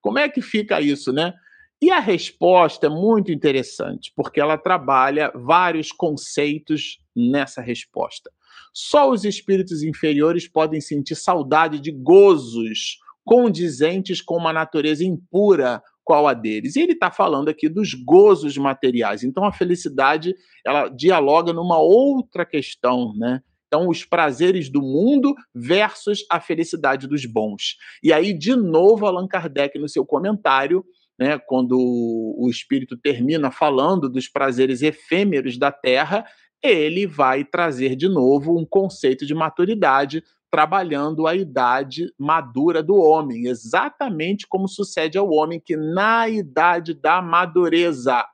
Como é que fica isso, né? E a resposta é muito interessante, porque ela trabalha vários conceitos nessa resposta. Só os espíritos inferiores podem sentir saudade de gozos condizentes com uma natureza impura qual a deles. E ele está falando aqui dos gozos materiais. Então a felicidade ela dialoga numa outra questão, né? Então, os prazeres do mundo versus a felicidade dos bons. E aí, de novo, Allan Kardec, no seu comentário, né, quando o espírito termina falando dos prazeres efêmeros da terra, ele vai trazer de novo um conceito de maturidade, trabalhando a idade madura do homem, exatamente como sucede ao homem que na idade da madureza.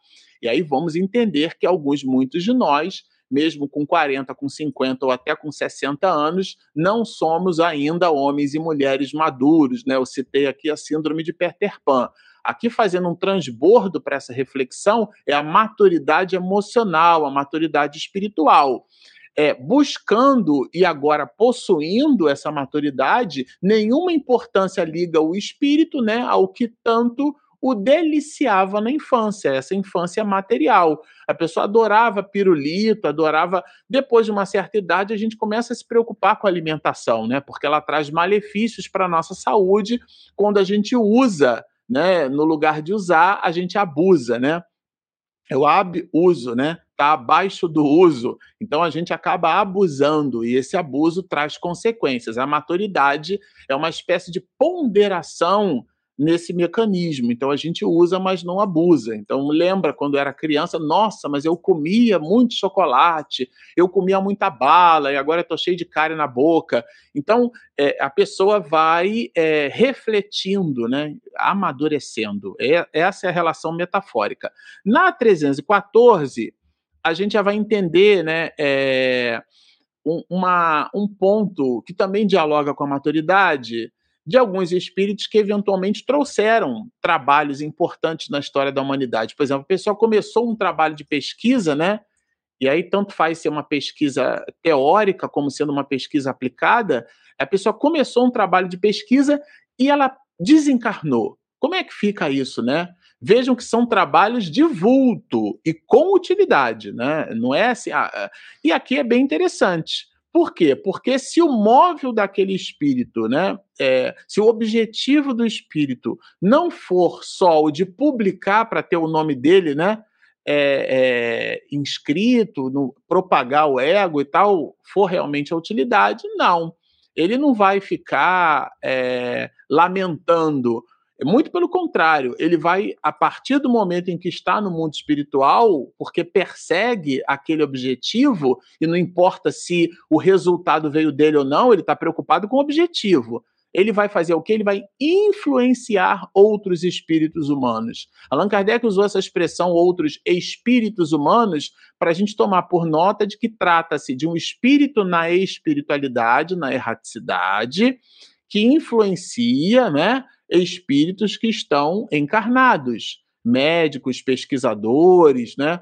E aí vamos entender que alguns, muitos de nós, mesmo com 40, com 50 ou até com 60 anos, não somos ainda homens e mulheres maduros, né? Eu citei aqui a síndrome de Peter Pan. Aqui, fazendo um transbordo para essa reflexão, é a maturidade emocional, a maturidade espiritual. É, buscando e agora possuindo essa maturidade, nenhuma importância liga o espírito né, ao que tanto o deliciava na infância, essa infância material. A pessoa adorava pirulito, adorava. Depois de uma certa idade, a gente começa a se preocupar com a alimentação, né? Porque ela traz malefícios para a nossa saúde quando a gente usa né? No lugar de usar, a gente abusa, né? É o abuso, né? está abaixo do uso, então a gente acaba abusando e esse abuso traz consequências. A maturidade é uma espécie de ponderação nesse mecanismo. Então a gente usa, mas não abusa. Então lembra quando era criança, nossa, mas eu comia muito chocolate, eu comia muita bala e agora estou cheio de cárie na boca. Então é, a pessoa vai é, refletindo, né, amadurecendo. É, essa é a relação metafórica. Na 314 a gente já vai entender, né, é, um, uma, um ponto que também dialoga com a maturidade de alguns espíritos que eventualmente trouxeram trabalhos importantes na história da humanidade. Por exemplo, a pessoa começou um trabalho de pesquisa, né? E aí, tanto faz ser uma pesquisa teórica como sendo uma pesquisa aplicada, a pessoa começou um trabalho de pesquisa e ela desencarnou. Como é que fica isso, né? Vejam que são trabalhos de vulto e com utilidade, né? Não é assim. Ah, ah e aqui é bem interessante. Por quê? Porque se o móvel daquele espírito, né, é, se o objetivo do espírito não for só o de publicar para ter o nome dele, né, é, é, inscrito, no, propagar o ego e tal, for realmente a utilidade, não. Ele não vai ficar é, lamentando muito pelo contrário, ele vai, a partir do momento em que está no mundo espiritual, porque persegue aquele objetivo, e não importa se o resultado veio dele ou não, ele está preocupado com o objetivo. Ele vai fazer o que? Ele vai influenciar outros espíritos humanos. Allan Kardec usou essa expressão, outros espíritos humanos, para a gente tomar por nota de que trata-se de um espírito na espiritualidade, na erraticidade, que influencia, né? Espíritos que estão encarnados, médicos, pesquisadores, né?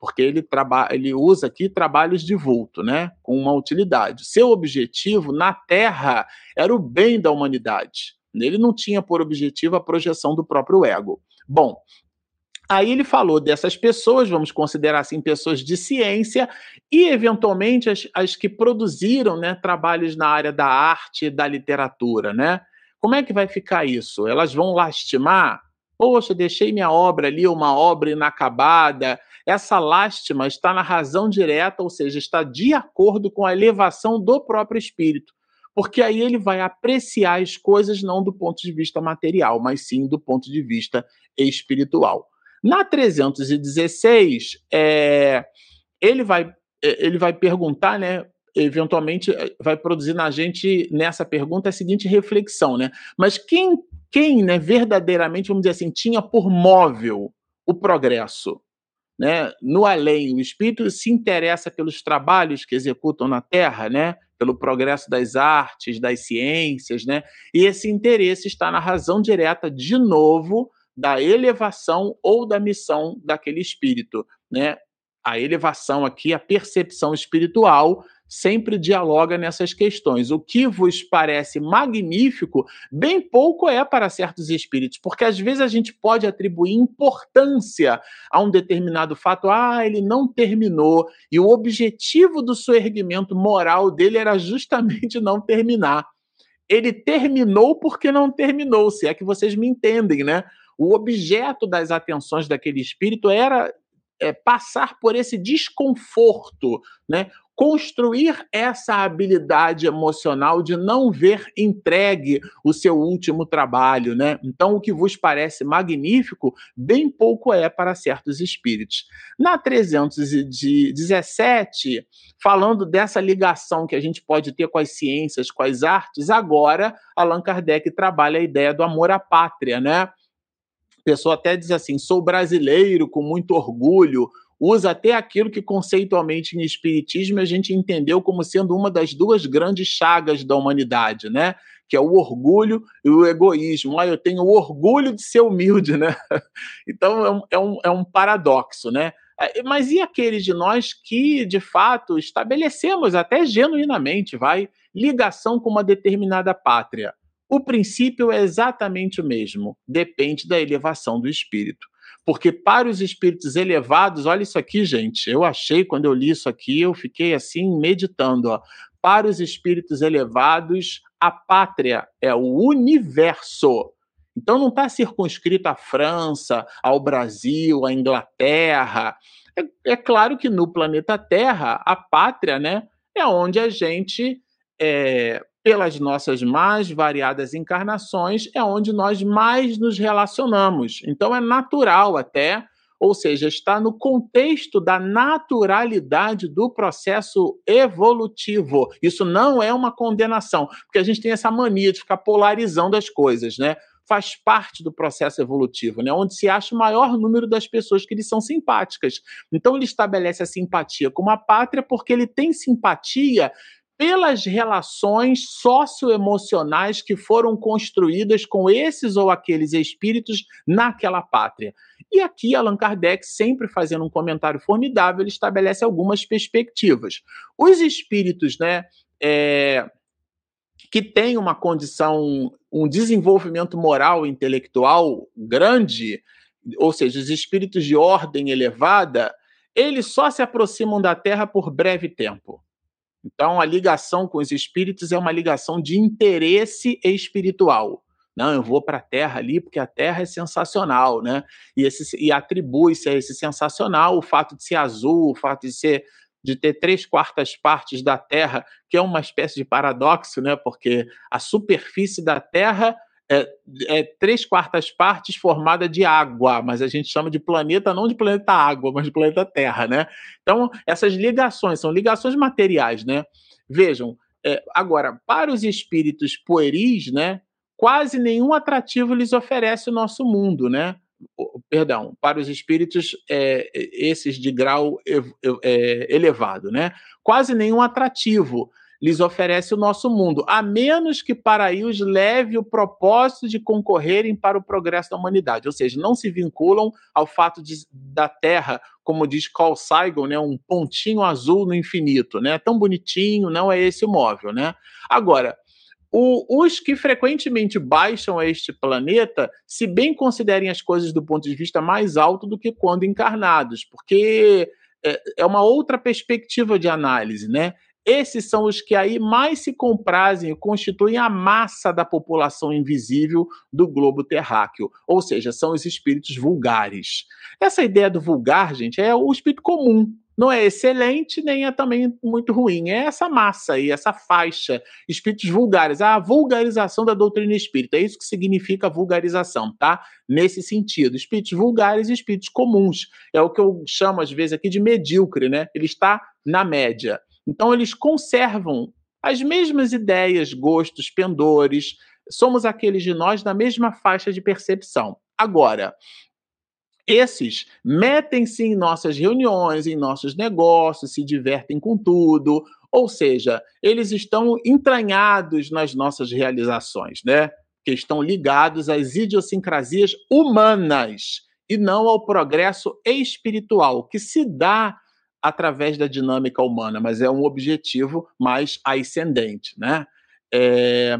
porque ele, ele usa aqui trabalhos de vulto, né? com uma utilidade. Seu objetivo na Terra era o bem da humanidade. Ele não tinha por objetivo a projeção do próprio ego. Bom, Aí ele falou dessas pessoas, vamos considerar assim, pessoas de ciência, e eventualmente as, as que produziram né, trabalhos na área da arte e da literatura, né? Como é que vai ficar isso? Elas vão lastimar? Poxa, deixei minha obra ali, uma obra inacabada. Essa lástima está na razão direta, ou seja, está de acordo com a elevação do próprio espírito. Porque aí ele vai apreciar as coisas não do ponto de vista material, mas sim do ponto de vista espiritual. Na 316, é, ele, vai, é, ele vai perguntar, né? Eventualmente eh, vai produzir na gente nessa pergunta a seguinte reflexão, né? Mas quem, quem, né, verdadeiramente, vamos dizer assim, tinha por móvel o progresso, né? No além, o espírito se interessa pelos trabalhos que executam na Terra, né? Pelo progresso das artes, das ciências, né? E esse interesse está na razão direta, de novo, da elevação ou da missão daquele espírito, né? A elevação aqui, a percepção espiritual sempre dialoga nessas questões. O que vos parece magnífico, bem pouco é para certos espíritos, porque às vezes a gente pode atribuir importância a um determinado fato. Ah, ele não terminou, e o objetivo do seu erguimento moral dele era justamente não terminar. Ele terminou porque não terminou, se é que vocês me entendem, né? O objeto das atenções daquele espírito era é, passar por esse desconforto, né? Construir essa habilidade emocional de não ver entregue o seu último trabalho, né? Então, o que vos parece magnífico, bem pouco é para certos espíritos. Na 317, falando dessa ligação que a gente pode ter com as ciências, com as artes, agora Allan Kardec trabalha a ideia do amor à pátria, né? A pessoa até diz assim: sou brasileiro com muito orgulho, usa até aquilo que conceitualmente em espiritismo a gente entendeu como sendo uma das duas grandes chagas da humanidade, né? Que é o orgulho e o egoísmo. Ah, eu tenho o orgulho de ser humilde, né? *laughs* Então é um, é um, é um paradoxo, né? É, mas e aqueles de nós que, de fato, estabelecemos até genuinamente, vai, ligação com uma determinada pátria? O princípio é exatamente o mesmo, depende da elevação do espírito. Porque para os espíritos elevados, olha isso aqui, gente. Eu achei, quando eu li isso aqui, eu fiquei assim, meditando. Ó. Para os espíritos elevados, a pátria é o universo. Então não está circunscrito à França, ao Brasil, à Inglaterra. É, é, claro que no planeta Terra, a pátria, né, é onde a gente, é, pelas nossas mais variadas encarnações, é onde nós mais nos relacionamos. Então é natural até ou seja, está no contexto da naturalidade do processo evolutivo. Isso não é uma condenação, porque a gente tem essa mania de ficar polarizando as coisas, né? Faz parte do processo evolutivo, né? Onde se acha o maior número das pessoas que lhe são simpáticas. Então ele estabelece a simpatia com a pátria porque ele tem simpatia pelas relações socioemocionais que foram construídas com esses ou aqueles espíritos naquela pátria. E aqui Allan Kardec, sempre fazendo um comentário formidável, ele estabelece algumas perspectivas. Os espíritos, né, é, que têm uma condição, um desenvolvimento moral e intelectual grande, ou seja, os espíritos de ordem elevada, eles só se aproximam da Terra por breve tempo. Então, a ligação com os espíritos é uma ligação de interesse espiritual. Não, eu vou para a Terra ali porque a Terra é sensacional, né? E, esse, e atribui-se a esse sensacional o fato de ser azul, o fato de ser de ter três quartas partes da Terra, que é uma espécie de paradoxo, né? Porque a superfície da Terra é, é, três quartas partes formada de água, mas a gente chama de planeta não de planeta água, mas de planeta Terra, né? Então, essas ligações são ligações materiais, né? Vejam, é, agora, para os espíritos pueris, né? Quase nenhum atrativo lhes oferece o nosso mundo, né? Perdão, para os espíritos é, esses de grau é, elevado, né? Quase nenhum atrativo lhes oferece o nosso mundo, a menos que para aí os leve o propósito de concorrerem para o progresso da humanidade, ou seja, não se vinculam ao fato de, da Terra, como diz Carl Sagan, né, um pontinho azul no infinito, né, tão bonitinho, não é esse o móvel, né? Agora, o, os que frequentemente baixam a este planeta, se bem considerem as coisas do ponto de vista mais alto do que quando encarnados, porque é, é uma outra perspectiva de análise, né? Esses são os que aí mais se comprazem e constituem a massa da população invisível do globo terráqueo, ou seja, são os espíritos vulgares. Essa ideia do vulgar, gente, é o espírito comum. Não é excelente, nem é também muito ruim. É essa massa aí, essa faixa. Espíritos vulgares. A vulgarização da doutrina espírita. É isso que significa vulgarização, tá? Nesse sentido. Espíritos vulgares e espíritos comuns. É o que eu chamo, às vezes, aqui de medíocre, né? Ele está na média. Então, eles conservam as mesmas ideias, gostos, pendores, somos aqueles de nós na mesma faixa de percepção. Agora, esses metem-se em nossas reuniões, em nossos negócios, se divertem com tudo, ou seja, eles estão entranhados nas nossas realizações, né? Que estão ligados às idiosincrasias humanas e não ao progresso espiritual, que se dá através da dinâmica humana, mas é um objetivo mais ascendente, né? É...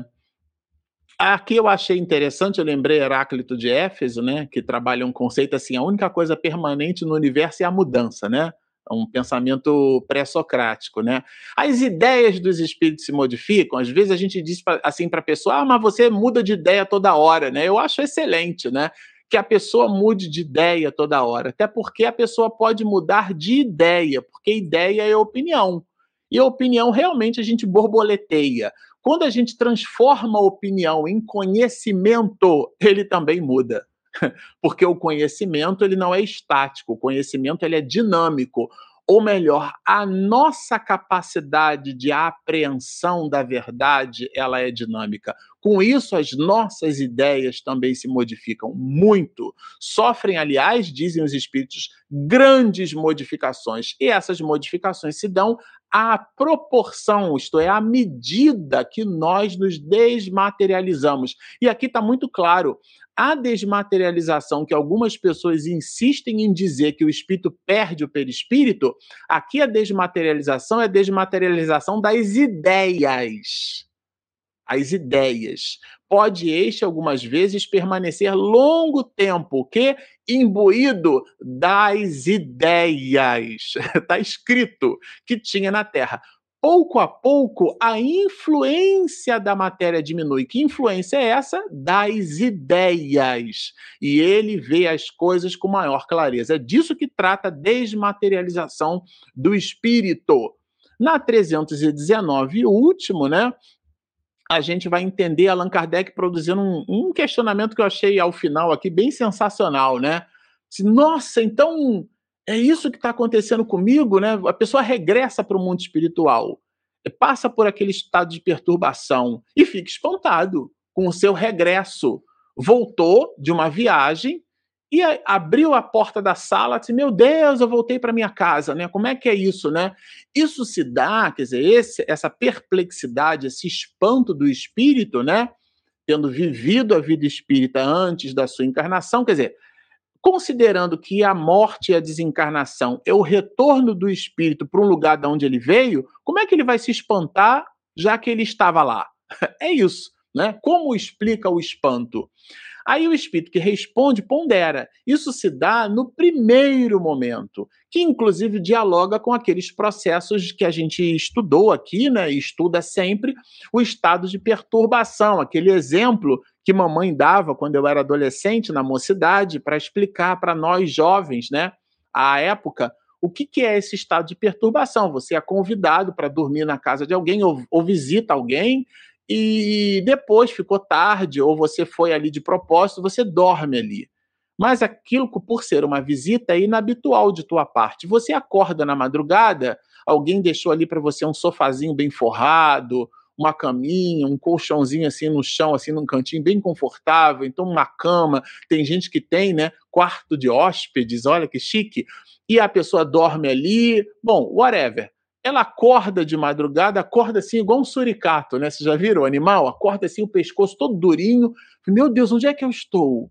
Aqui eu achei interessante, eu lembrei Heráclito de Éfeso, né, que trabalha um conceito assim, a única coisa permanente no universo é a mudança, né? Um pensamento pré-socrático, né? As ideias dos espíritos se modificam. Às vezes a gente diz pra, assim para a pessoa: "Ah, mas você muda de ideia toda hora", né? Eu acho excelente, né? Que a pessoa mude de ideia toda hora, até porque a pessoa pode mudar de ideia, porque ideia é opinião. E a opinião realmente a gente borboleteia. Quando a gente transforma a opinião em conhecimento, ele também muda. *laughs* Porque o conhecimento ele não é estático, o conhecimento ele é dinâmico ou melhor, a nossa capacidade de apreensão da verdade, ela é dinâmica. Com isso, as nossas ideias também se modificam muito. Sofrem, aliás, dizem os espíritos, grandes modificações. E essas modificações se dão à proporção, isto é, à medida que nós nos desmaterializamos. E aqui está muito claro: a desmaterialização que algumas pessoas insistem em dizer que o espírito perde o perispírito, aqui a desmaterialização é a desmaterialização das ideias. As ideias. Pode este, algumas vezes, permanecer longo tempo, que imbuído das ideias. Está *laughs* escrito que tinha na Terra. pouco a pouco a influência da matéria diminui. Que influência é essa? Das ideias. E ele vê as coisas com maior clareza. É disso que trata a desmaterialização do espírito. Na 319, o último, né? A gente vai entender Allan Kardec produzindo um, um questionamento que eu achei ao final aqui bem sensacional, né? Nossa, então é isso que está acontecendo comigo, né? A pessoa regressa para o mundo espiritual, passa por aquele estado de perturbação e fica espantado com o seu regresso. Voltou de uma viagem e abriu a porta da sala disse: Meu Deus, eu voltei para minha casa, né? Como é que é isso, né? Isso se dá, quer dizer, esse, essa perplexidade, esse espanto do espírito, né? Tendo vivido a vida espírita antes da sua encarnação, quer dizer, considerando que a morte e a desencarnação é o retorno do espírito para um lugar de onde ele veio, como é que ele vai se espantar já que ele estava lá? *laughs* É isso, né? Como explica o espanto? Aí o espírito que responde pondera. Isso se dá no primeiro momento, que inclusive dialoga com aqueles processos que a gente estudou aqui, né? Estuda sempre o estado de perturbação, aquele exemplo que mamãe dava quando eu era adolescente na mocidade para explicar para nós jovens, né? À época, o que, que, é esse estado de perturbação? Você é convidado para dormir na casa de alguém ou, ou, visita alguém e depois ficou tarde, ou você foi ali de propósito, você dorme ali. Mas aquilo, por ser uma visita, é inabitual de tua parte. Você acorda na madrugada, alguém deixou ali para você um sofazinho bem forrado, uma caminha, um colchãozinho assim no chão, assim num cantinho bem confortável, então uma cama. Tem gente que tem, né, quarto de hóspedes, olha que chique. E a pessoa dorme ali, bom, whatever ela acorda de madrugada, acorda assim igual um suricato, né? Vocês já viram o animal? Acorda assim, o pescoço todo durinho. Meu Deus, onde é que eu estou?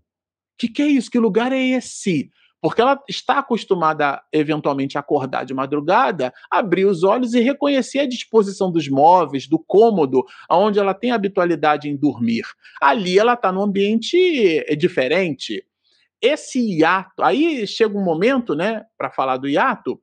Que, que é isso? Que lugar é esse? Porque ela está acostumada, eventualmente, a acordar de madrugada, abrir os olhos e reconhecer a disposição dos móveis, do cômodo, onde ela tem habitualidade em dormir. Ali ela está num ambiente eh, diferente. Esse hiato, aí chega um momento, né, para falar do hiato,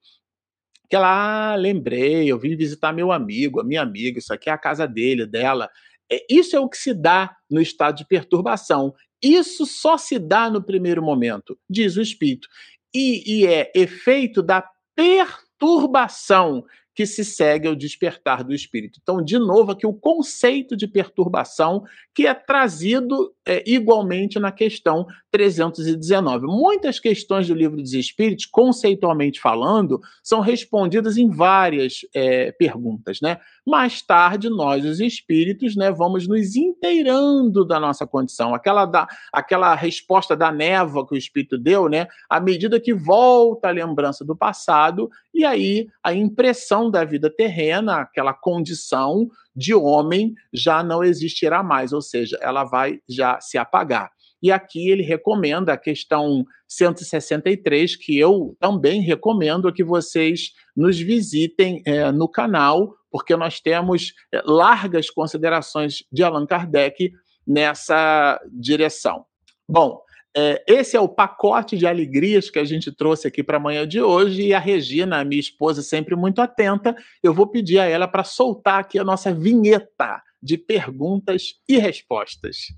que ela, ah, lembrei, eu vim visitar meu amigo, a minha amiga, isso aqui é a casa dele, dela. É, isso é o que se dá no estado de perturbação. Isso só se dá no primeiro momento, diz o espírito. E, e é efeito da perturbação que se segue ao despertar do espírito. Então, de novo, aqui o conceito de perturbação que é trazido é, igualmente na questão 319. Muitas questões do livro dos Espíritos, conceitualmente falando, são respondidas em várias é, perguntas, né? Mais tarde, nós, os espíritos, né, vamos nos inteirando da nossa condição. Aquela, da, aquela resposta da névoa que o espírito deu, né? À medida que volta a lembrança do passado, e aí a impressão da vida terrena, aquela condição de homem, já não existirá mais, ou seja, ela vai já se apagar. E aqui ele recomenda a questão 163, que eu também recomendo que vocês nos visitem é, no canal, porque nós temos é, largas considerações de Allan Kardec nessa direção. Bom, é, esse é o pacote de alegrias que a gente trouxe aqui para a manhã de hoje e a Regina, minha esposa, sempre muito atenta, eu vou pedir a ela para soltar aqui a nossa vinheta de perguntas e respostas.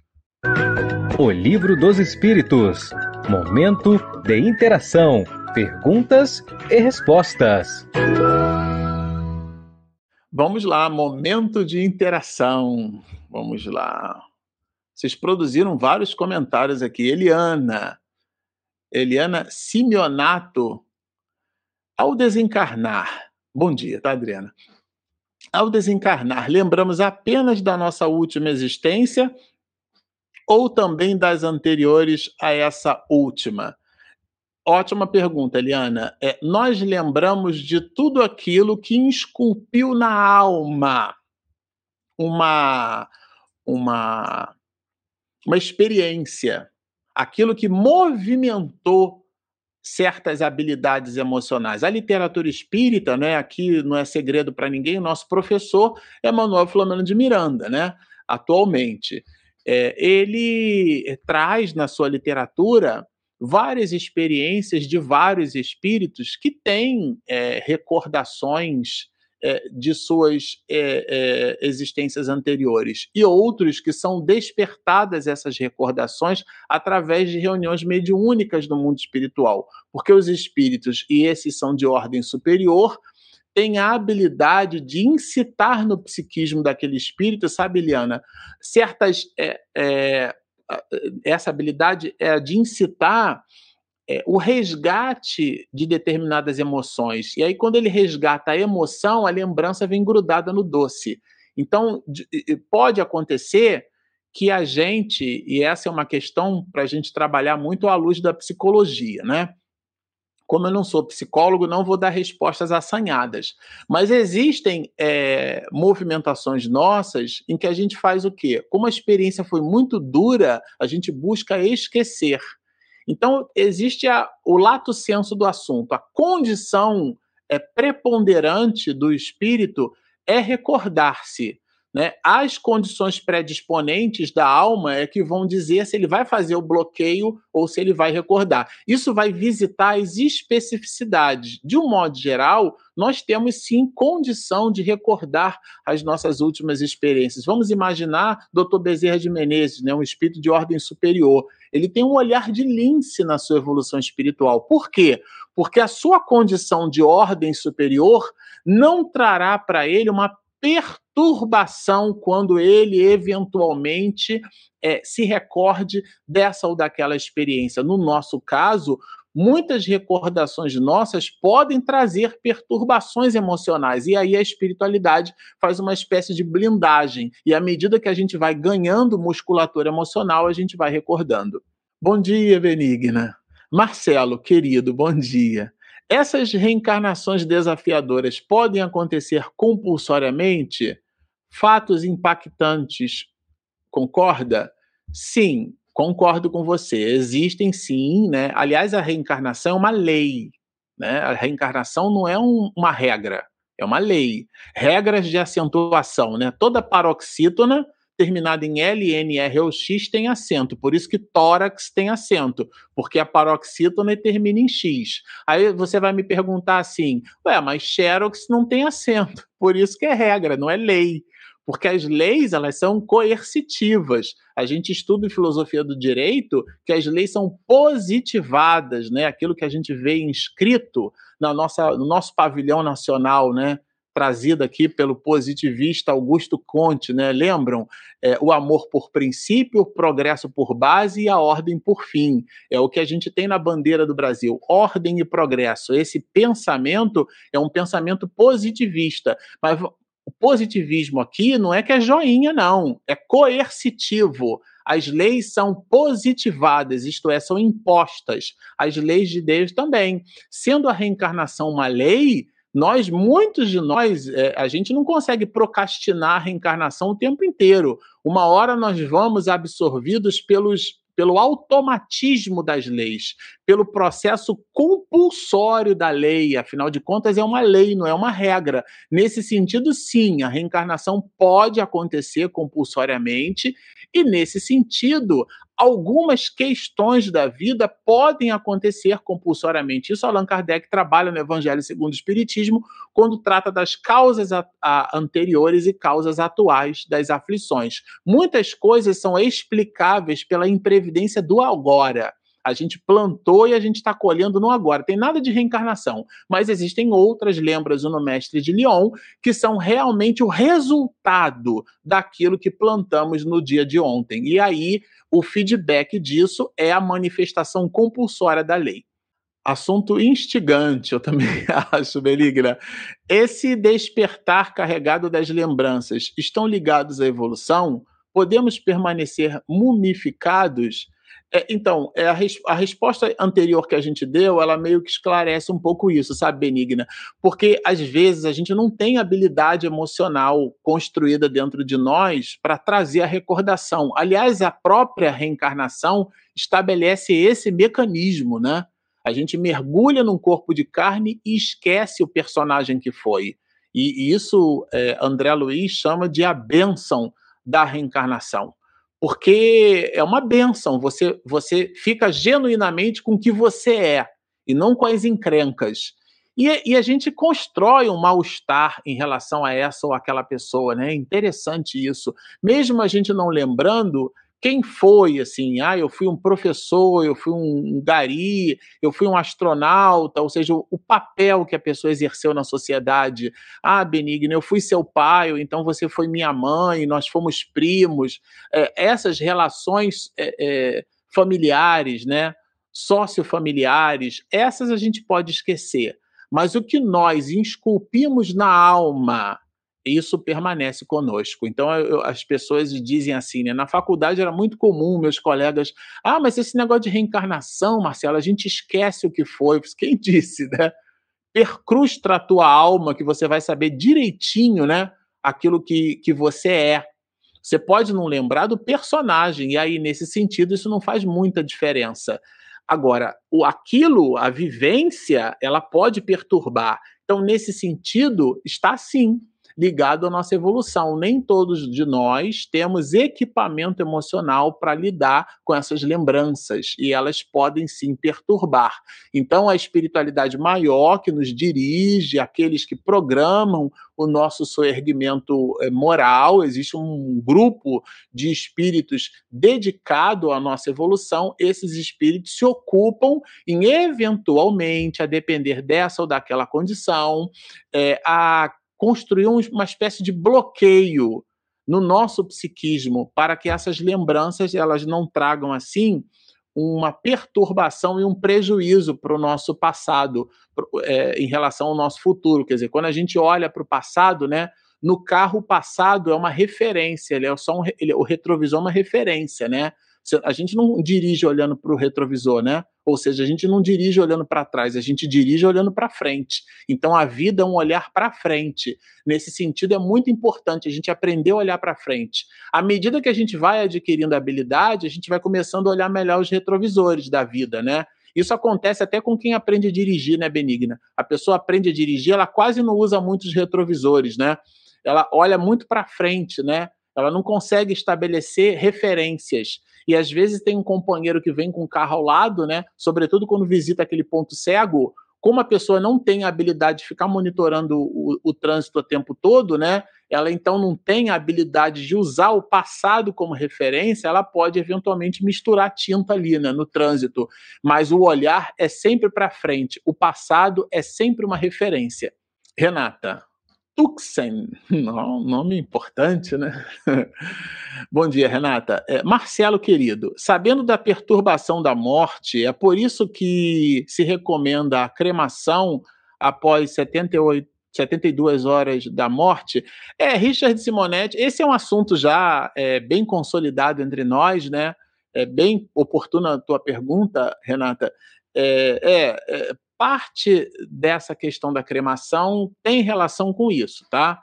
O Livro dos Espíritos. Momento de interação, perguntas e respostas. Vamos lá, momento de interação. Vamos lá. Vocês produziram vários comentários aqui. Eliana, Eliana Simeonato, ao desencarnar. Bom dia, tá, Adriana? Ao desencarnar, lembramos apenas da nossa última existência ou também das anteriores a essa última? Ótima pergunta, Eliana. É, nós lembramos de tudo aquilo que esculpiu na alma uma, uma, uma experiência, aquilo que movimentou certas habilidades emocionais. A literatura espírita, né, aqui não é segredo para ninguém, nosso professor é Manuel Flamengo de Miranda, né, atualmente é, ele traz na sua literatura várias experiências de vários espíritos que têm é, recordações de suas é, é, existências anteriores, e outros que são despertadas essas recordações através de reuniões mediúnicas do mundo espiritual, porque os espíritos, e esses são de ordem superior, têm a habilidade de incitar no psiquismo daquele espírito, sabe, Eliana, certas. É, é, essa habilidade é de incitar é, o resgate de determinadas emoções. E aí, quando ele resgata a emoção, a lembrança vem grudada no doce. Então, de, pode acontecer que a gente, e essa é uma questão para a gente trabalhar muito à luz da psicologia, né? Como eu não sou psicólogo, não vou dar respostas assanhadas. Mas existem é, movimentações nossas em que a gente faz o quê? Como a experiência foi muito dura, a gente busca esquecer. Então, existe a, o lato senso do assunto. A condição é, preponderante do espírito é recordar-se. Né? As condições predisponentes da alma é que vão dizer se ele vai fazer o bloqueio ou se ele vai recordar. Isso vai visitar as especificidades. De um modo geral, nós temos sim condição de recordar as nossas últimas experiências. Vamos imaginar Dr. Bezerra de Menezes, né, um espírito de ordem superior. Ele tem um olhar de lince na sua evolução espiritual. Por quê? Porque a sua condição de ordem superior não trará para ele uma perturbação quando ele eventualmente é, se recorde dessa ou daquela experiência. No nosso caso, muitas recordações nossas podem trazer perturbações emocionais. E aí a espiritualidade faz uma espécie de blindagem. E à medida que a gente vai ganhando musculatura emocional, a gente vai recordando. Bom dia, Benigna. Marcelo, querido, bom dia. Essas reencarnações desafiadoras podem acontecer compulsoriamente? Fatos impactantes, concorda? Sim, concordo com você. Existem sim, né? Aliás, a reencarnação é uma lei, né? A reencarnação não é um, uma regra, é uma lei. Regras de acentuação, né? Toda paroxítona terminada em L, N, R ou X tem acento. Por isso que tórax tem acento, porque a paroxítona termina em X. Aí você vai me perguntar assim, ué, mas xerox não tem acento. *laughs* Por isso que é regra, não é lei. Porque as leis, elas são coercitivas. A gente estuda em filosofia do direito que as leis são positivadas, né? Aquilo que a gente vê inscrito na nossa, no nosso pavilhão nacional, né? Trazida aqui pelo positivista Augusto Conte, né? Lembram? É, o amor por princípio, o progresso por base e a ordem por fim. É o que a gente tem na bandeira do Brasil: ordem e progresso. Esse pensamento é um pensamento positivista. Mas o positivismo aqui não é que é joinha, não. É coercitivo. As leis são positivadas, isto é, são impostas. As leis de Deus também. Sendo a reencarnação uma lei, nós, muitos de nós, é, a gente não consegue procrastinar a reencarnação o tempo inteiro. Uma hora nós vamos absorvidos pelos pelo automatismo das leis, pelo processo compulsório da lei, afinal de contas é uma lei, não é uma regra. Nesse sentido, sim, a reencarnação pode acontecer compulsoriamente, e nesse sentido, algumas questões da vida podem acontecer compulsoriamente. Isso Allan Kardec trabalha no Evangelho segundo o Espiritismo, quando trata das causas a, a, anteriores e causas atuais das aflições. Muitas coisas são explicáveis pela imprevidência do agora. A gente plantou e a gente está colhendo no agora. Tem nada de reencarnação. Mas existem outras, lembras no Mestre de Lyon, que são realmente o resultado daquilo que plantamos no dia de ontem. E aí, o feedback disso é a manifestação compulsória da lei. Assunto instigante, eu também *laughs* acho, Beligna. Esse despertar carregado das lembranças estão ligados à evolução? Podemos permanecer mumificados? É, então, é a, res, a, resposta anterior que a gente deu, ela meio que esclarece um pouco isso, sabe, Benigna? Porque às vezes a gente não tem habilidade emocional construída dentro de nós para trazer a recordação. Aliás, a própria reencarnação estabelece esse mecanismo, né? A gente mergulha num corpo de carne e esquece o personagem que foi. E, e isso é, André Luiz chama de a bênção da reencarnação porque é uma benção. Você, você fica genuinamente com o que você é e não com as encrencas. E, e, a gente constrói um mal-estar em relação a essa ou aquela pessoa, né? É interessante isso. Mesmo a gente não lembrando quem foi, assim, ah, eu fui um professor, eu fui um gari, eu fui um astronauta, ou seja, o, papel que a pessoa exerceu na sociedade. Ah, Benigno, eu fui seu pai, ou então você foi minha mãe, nós fomos primos. É, essas relações é, é, familiares, né? Sociofamiliares, essas a gente pode esquecer. Mas o que nós esculpimos na alma, isso permanece conosco. Então eu, as pessoas dizem assim, né? Na faculdade era muito comum meus colegas, ah, mas esse negócio de reencarnação, Marcelo, a gente esquece o que foi. Quem *laughs* disse, né? Percrustra a tua alma, que você vai saber direitinho, né? Aquilo que, que você é. Você pode não lembrar do personagem, e aí, nesse sentido, isso não faz muita diferença. Agora, o aquilo, a vivência, ela pode perturbar. Então, nesse sentido, está sim ligado à nossa evolução. Nem todos de nós temos equipamento emocional para lidar com essas lembranças e elas podem sim perturbar. Então, a espiritualidade maior que nos dirige, aqueles que programam o nosso soerguimento eh, moral, existe um grupo de espíritos dedicado à nossa evolução, esses espíritos se ocupam em, eventualmente, a depender dessa ou daquela condição, é, a construir uma espécie de bloqueio no nosso psiquismo para que essas lembranças elas não tragam assim uma perturbação e um prejuízo para o nosso passado é, em relação ao nosso futuro. Quer dizer, quando a gente olha para o passado, né, no carro passado é uma referência, ele é só um, ele, o retrovisor é uma referência, né? A gente não dirige olhando para o retrovisor, né? Ou seja, a gente não dirige olhando para trás, a gente dirige olhando para frente. Então a vida é um olhar para frente. Nesse sentido, é muito importante a gente aprender a olhar para frente. À medida que a gente vai adquirindo habilidade, a gente vai começando a olhar melhor os retrovisores da vida, né? Isso acontece até com quem aprende a dirigir, né, Benigna? A pessoa aprende a dirigir, ela quase não usa muitos retrovisores, né? Ela olha muito para frente, né? Ela não consegue estabelecer referências. E às vezes tem um companheiro que vem com o carro ao lado, né? Sobretudo quando visita aquele ponto cego, como a pessoa não tem a habilidade de ficar monitorando o, o, trânsito o tempo todo, né? Ela então não tem a habilidade de usar o passado como referência, ela pode eventualmente misturar tinta ali, né, no trânsito. Mas o olhar é sempre para frente, o passado é sempre uma referência. Renata. Tuxen, *laughs* não, nome importante, né? *laughs* Bom dia, Renata. É, Marcelo, querido, sabendo da perturbação da morte, é por isso que se recomenda a cremação após 78, 72 horas da morte. É, Richard Simonetti, esse é um assunto já é, bem consolidado entre nós, né? É bem oportuna a tua pergunta, Renata. É, é, é parte dessa questão da cremação tem relação com isso, tá?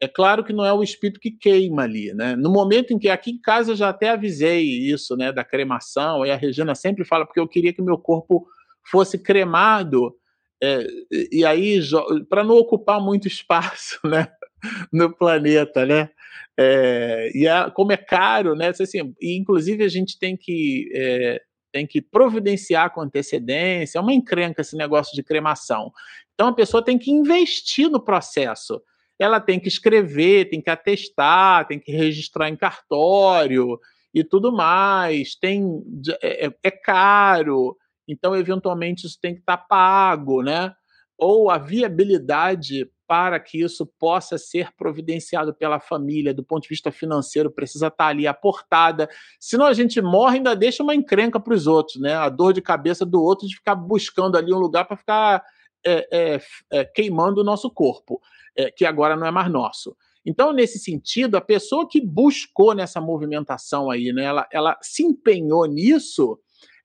É claro que não é o espírito que queima ali, né? No momento em que aqui em casa eu já até avisei isso, né, da cremação, e a Regina sempre fala porque eu queria que meu corpo fosse cremado, é, e aí para não ocupar muito espaço, *laughs* né, no planeta, né? É, e a, como é caro, né? Assim, e inclusive a gente tem que é, tem que providenciar com antecedência, é uma encrenca esse negócio de cremação. Então a pessoa tem que investir no processo. Ela tem que escrever, tem que atestar, tem que registrar em cartório e tudo mais. Tem é, é, é caro, então eventualmente isso tem que estar pago, né? Ou a viabilidade para que isso possa ser providenciado pela família, do ponto de vista financeiro, precisa estar ali aportada. Senão a gente morre e ainda deixa uma encrenca para os outros, né? A dor de cabeça do outro de ficar buscando ali um lugar para ficar é, é, é, queimando o nosso corpo, é, que agora não é mais nosso. Então, nesse sentido, a pessoa que buscou nessa movimentação aí, né, ela, ela se empenhou nisso,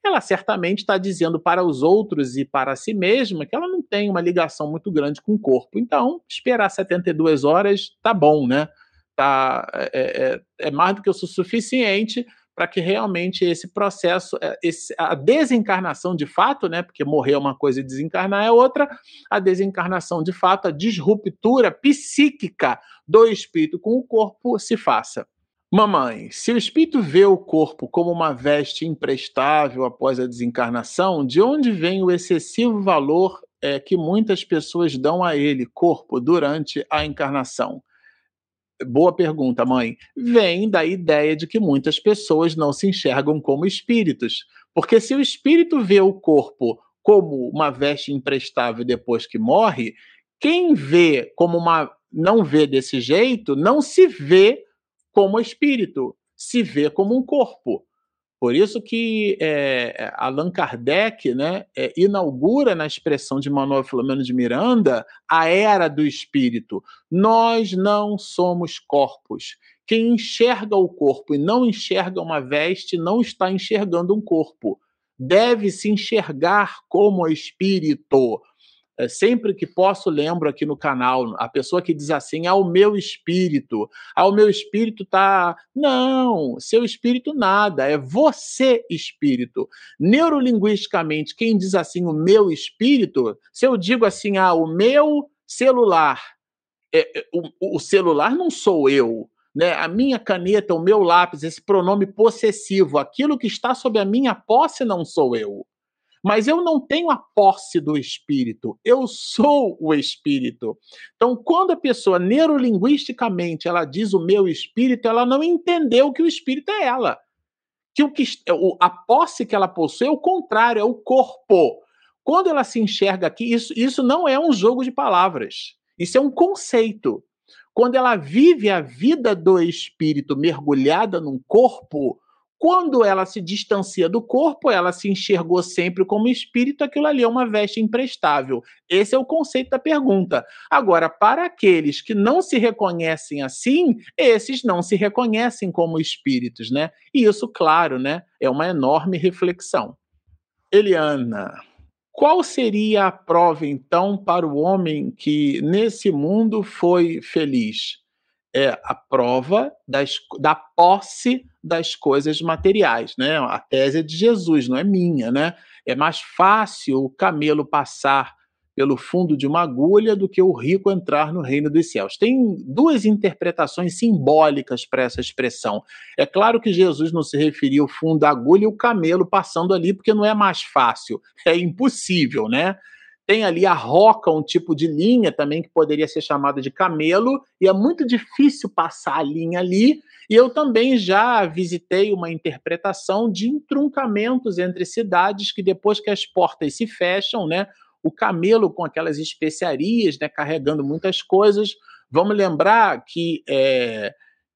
ela certamente está dizendo para os outros e para si mesma que ela não tem uma ligação muito grande com o corpo. Então, esperar 72 horas tá bom, né? Tá, é, é, é mais do que o suficiente para que realmente esse processo, é, esse, a desencarnação de fato, né? Porque morrer é uma coisa e desencarnar é outra, a desencarnação de fato, a disruptura psíquica do espírito com o corpo se faça. Mamãe, se o espírito vê o corpo como uma veste imprestável após a desencarnação, de onde vem o excessivo valor é, que muitas pessoas dão a ele, corpo, durante a encarnação? Boa pergunta, mãe. Vem da ideia de que muitas pessoas não se enxergam como espíritos. Porque se o espírito vê o corpo como uma veste imprestável depois que morre, quem vê como uma. não vê desse jeito, não se vê como espírito, se vê como um corpo. Por isso que é, Allan Kardec né, é, inaugura na expressão de Manuel Filomeno de Miranda a era do espírito. Nós não somos corpos. Quem enxerga o corpo e não enxerga uma veste não está enxergando um corpo. Deve se enxergar como espírito. É, sempre que posso, lembro aqui no canal, a pessoa que diz assim, ah, o meu espírito, ah, o meu espírito tá. Não, seu espírito nada, é você espírito. Neurolinguisticamente, quem diz assim, o meu espírito, se eu digo assim, ah, o meu celular, é, é o, o celular não sou eu, né, a minha caneta, o meu lápis, esse pronome possessivo, aquilo que está sob a minha posse não sou eu. Mas eu não tenho a posse do espírito, eu sou o espírito. Então, quando a pessoa neurolinguisticamente ela diz o meu espírito, ela não entendeu que o espírito é ela. Que o que a posse que ela possui é o contrário, é o corpo. Quando ela se enxerga aqui, isso, isso não é um jogo de palavras. Isso é um conceito. Quando ela vive a vida do espírito mergulhada num corpo, quando ela se distancia do corpo, ela se enxergou sempre como espírito, aquilo ali é uma veste imprestável. Esse é o conceito da pergunta. Agora, para aqueles que não se reconhecem assim, esses não se reconhecem como espíritos, né? E isso, claro, né, é uma enorme reflexão. Eliana, qual seria a prova então para o homem que nesse mundo foi feliz? É a prova das, da posse das coisas materiais, né? A tese é de Jesus, não é minha, né? É mais fácil o camelo passar pelo fundo de uma agulha do que o rico entrar no reino dos céus. Tem duas interpretações simbólicas para essa expressão. É claro que Jesus não se referia ao fundo da agulha e o camelo passando ali, porque não é mais fácil, é impossível, né? Tem ali a roca, um tipo de linha também que poderia ser chamada de camelo, e é muito difícil passar a linha ali. E eu também já visitei uma interpretação de entruncamentos entre cidades que depois que as portas se fecham, né, o camelo com aquelas especiarias, né, carregando muitas coisas. Vamos lembrar que é,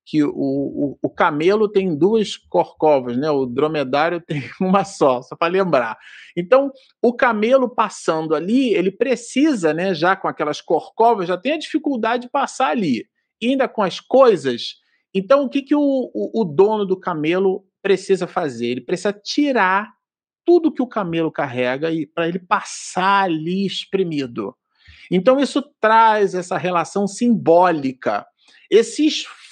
que o, o, o, camelo tem duas corcovas, né? O dromedário *laughs* tem uma só, só para lembrar. Então, o camelo passando ali, ele precisa, né? Já com aquelas corcovas, já tem a dificuldade de passar ali. E ainda com as coisas. Então, o que, que o, o, o dono do camelo precisa fazer? Ele precisa tirar tudo que o camelo carrega e para ele passar ali espremido. Então, isso traz essa relação simbólica. Esse esforço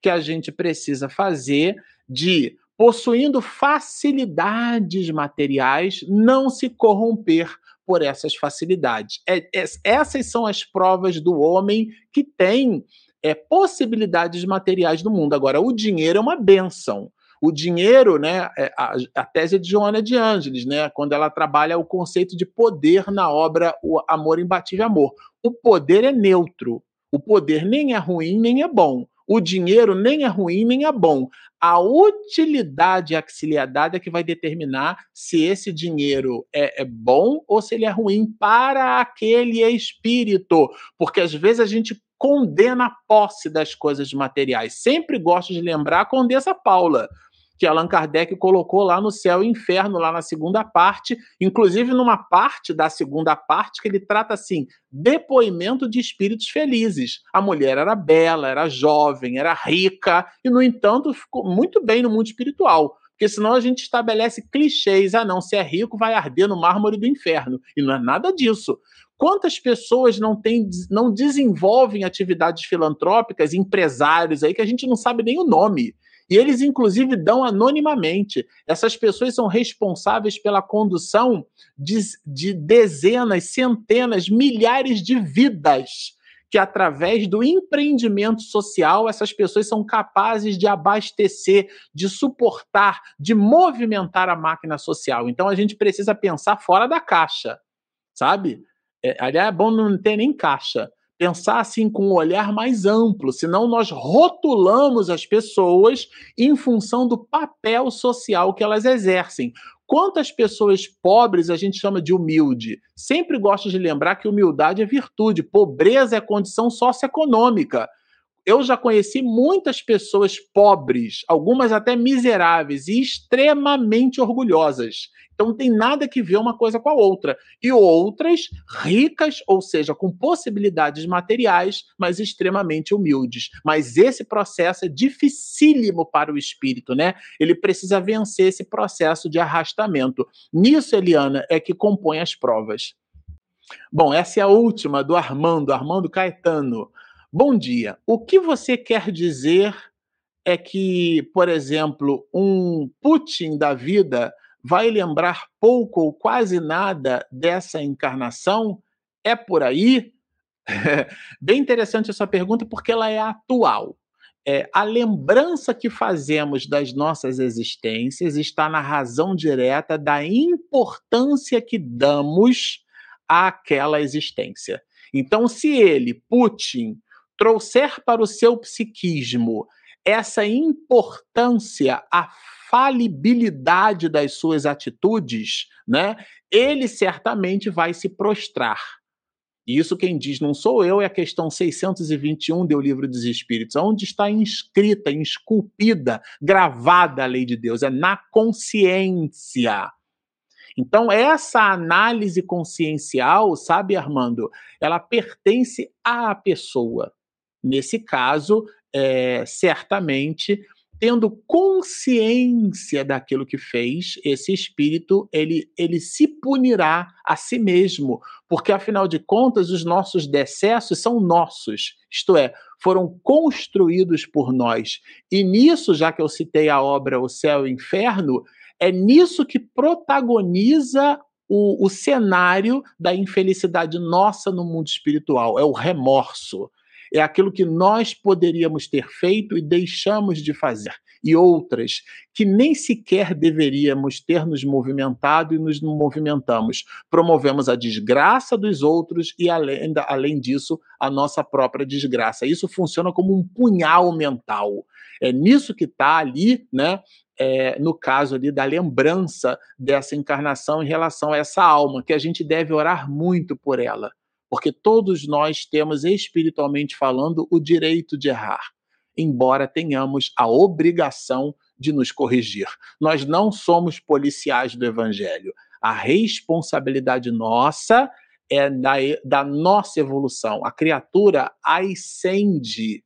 que a gente precisa fazer de, possuindo facilidades materiais, não se corromper por essas facilidades. É, é, essas são as provas do homem que tem é, possibilidades materiais no mundo. Agora, o dinheiro é uma benção. O dinheiro, né, é, a, a tese de Joana de Ângeles, né, quando ela trabalha o conceito de poder na obra O Amor Imbatível Amor. O poder é neutro, o poder nem é ruim nem é bom. O dinheiro nem é ruim nem é bom. A utilidade auxiliadade é que vai determinar se esse dinheiro é, é, bom ou se ele é ruim para aquele espírito. Porque às vezes a gente condena a posse das coisas materiais. Sempre gosto de lembrar a Condessa Paula que Allan Kardec colocou lá no Céu e Inferno, lá na segunda parte, inclusive numa parte da segunda parte que ele trata assim: depoimento de espíritos felizes. A mulher era bela, era jovem, era rica, e, no entanto, ficou muito bem no mundo espiritual. Porque senão a gente estabelece clichês. Ah, não, se é rico, vai arder no mármore do inferno. E não é nada disso. Quantas pessoas não, tem, não desenvolvem atividades filantrópicas, empresários aí, que a gente não sabe nem o nome? E eles, inclusive, dão anonimamente. Essas pessoas são responsáveis pela condução de, de dezenas, centenas, milhares de vidas que através do empreendimento social essas pessoas são capazes de abastecer, de suportar, de movimentar a máquina social. Então a gente precisa pensar fora da caixa sabe? É, aliás, é bom não ter nem caixa. Pensar assim com um olhar mais amplo, senão nós rotulamos as pessoas em função do papel social que elas exercem. Quantas pessoas pobres a gente chama de humilde? Sempre gosto de lembrar que humildade é virtude, pobreza é condição socioeconômica eu já conheci muitas pessoas pobres, algumas até miseráveis e extremamente orgulhosas. Então não tem nada que ver uma coisa com a outra. E outras ricas, ou seja, com possibilidades materiais, mas extremamente humildes. Mas esse processo é dificílimo para o espírito, né? Ele precisa vencer esse processo de arrastamento. Nisso, Eliana, é que compõe as provas. Bom, essa é a última do Armando, Armando Caetano. Bom dia. O que você quer dizer é que, por exemplo, um Putin da vida vai lembrar pouco ou quase nada dessa encarnação? É por aí? *laughs* Bem interessante essa pergunta porque ela é atual. É, a lembrança que fazemos das nossas existências está na razão direta da importância que damos àquela existência. Então, se ele, Putin, trouxer para o seu psiquismo essa importância, a falibilidade das suas atitudes, né, ele certamente vai se prostrar. Isso quem diz não sou eu, é a questão 621 do Livro dos Espíritos, onde está inscrita, esculpida, gravada a lei de Deus, é na consciência. Então, essa análise consciencial, sabe, Armando, ela pertence à pessoa. Nesse caso, é, certamente, tendo consciência daquilo que fez, esse espírito ele, ele se punirá a si mesmo, porque afinal de contas os nossos decessos são nossos, isto é, foram construídos por nós. E nisso, já que eu citei a obra O Céu e o Inferno, é nisso que protagoniza o, o cenário da infelicidade nossa no mundo espiritual, é o remorso é aquilo que nós poderíamos ter feito e deixamos de fazer, e outras que nem sequer deveríamos ter nos movimentado e nos movimentamos. Promovemos a desgraça dos outros e, além, além disso, a nossa própria desgraça. Isso funciona como um punhal mental. É nisso que está ali, né? É, no caso ali da lembrança dessa encarnação em relação a essa alma, que a gente deve orar muito por ela porque todos nós temos, espiritualmente falando, o direito de errar, embora tenhamos a obrigação de nos corrigir. Nós não somos policiais do evangelho. A responsabilidade nossa é da, da nossa evolução. A criatura ascende.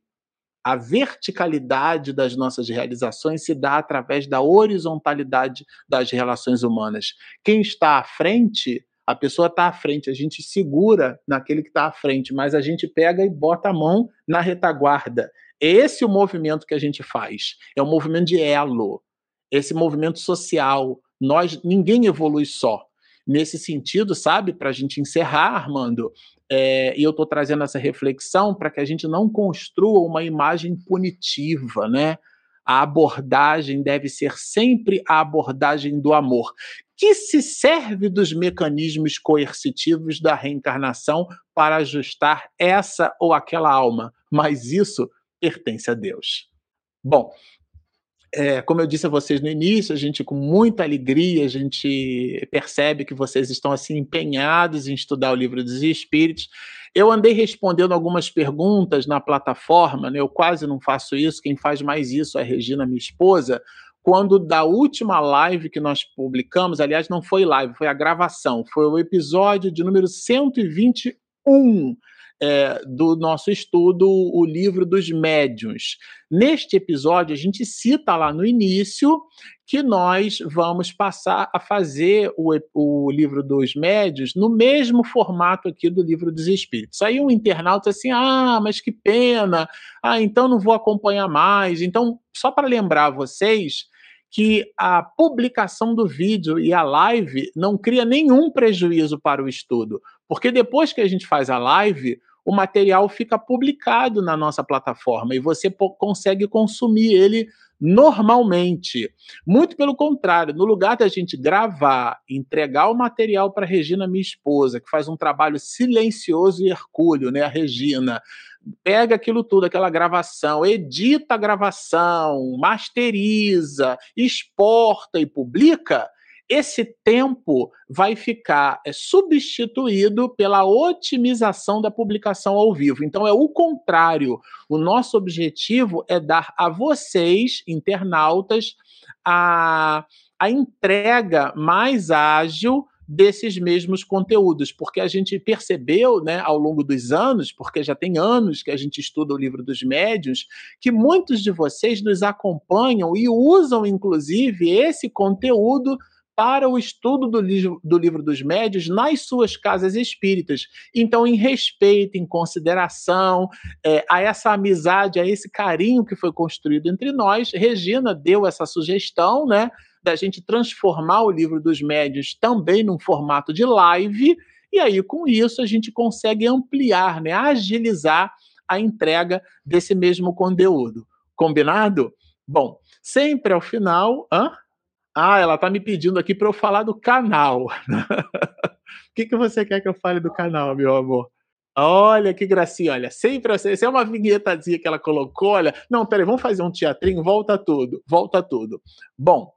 A verticalidade das nossas realizações se dá através da horizontalidade das relações humanas. Quem está à frente a pessoa está à frente, a gente segura naquele que está à frente, mas a gente pega e bota a mão na retaguarda. Esse é o movimento que a gente faz. É um movimento de elo, esse movimento social. Nós, ninguém evolui só. Nesse sentido, sabe, para a gente encerrar, Armando, é, e eu estou trazendo essa reflexão para que a gente não construa uma imagem punitiva, né? A abordagem deve ser sempre a abordagem do amor que se serve dos mecanismos coercitivos da reencarnação para ajustar essa ou aquela alma, mas isso pertence a Deus. Bom, é, como eu disse a vocês no início, a gente com muita alegria, a gente percebe que vocês estão assim empenhados em estudar o livro dos Espíritos. Eu andei respondendo algumas perguntas na plataforma, né? eu quase não faço isso, quem faz mais isso é a Regina, minha esposa, quando da última live que nós publicamos, aliás, não foi live, foi a gravação, foi o episódio de número 121 é, do nosso estudo, o livro dos médiuns. Neste episódio, a gente cita lá no início que nós vamos passar a fazer o, o livro dos médios no mesmo formato aqui do livro dos espíritos. Aí um internauta assim, ah, mas que pena, ah, então não vou acompanhar mais. Então, só para lembrar vocês, que a publicação do vídeo e a live não cria nenhum prejuízo para o estudo, porque depois que a gente faz a live, o material fica publicado na nossa plataforma e você consegue consumir ele normalmente. Muito pelo contrário, no lugar da gente gravar, entregar o material para Regina, minha esposa, que faz um trabalho silencioso e hercúleo, né, a Regina, pega aquilo tudo, aquela gravação, edita a gravação, masteriza, exporta e publica, esse tempo vai ficar é, substituído pela otimização da publicação ao vivo. Então é o contrário. O nosso objetivo é dar a vocês, internautas, a, a entrega mais ágil desses mesmos conteúdos, porque a gente percebeu, né, ao longo dos anos, porque já tem anos que a gente estuda o livro dos médiuns, que muitos de vocês nos acompanham e usam inclusive esse conteúdo para o estudo do livro, do livro dos médios nas suas casas espíritas. Então, em respeito, em consideração é, a essa amizade, a esse carinho que foi construído entre nós, Regina deu essa sugestão, né, da gente transformar o livro dos médios também num formato de live, e aí com isso a gente consegue ampliar, né, agilizar a entrega desse mesmo conteúdo. Combinado? Bom, sempre ao final. Hã? Ah, ela tá me pedindo aqui para eu falar do canal. o *laughs* que, que você quer que eu fale do canal, meu amor? Olha que gracinha, olha, sempre assim, essa é uma vinhetazinha que ela colocou, olha. Não, peraí, vamos fazer um teatrinho, volta tudo, volta tudo. Bom,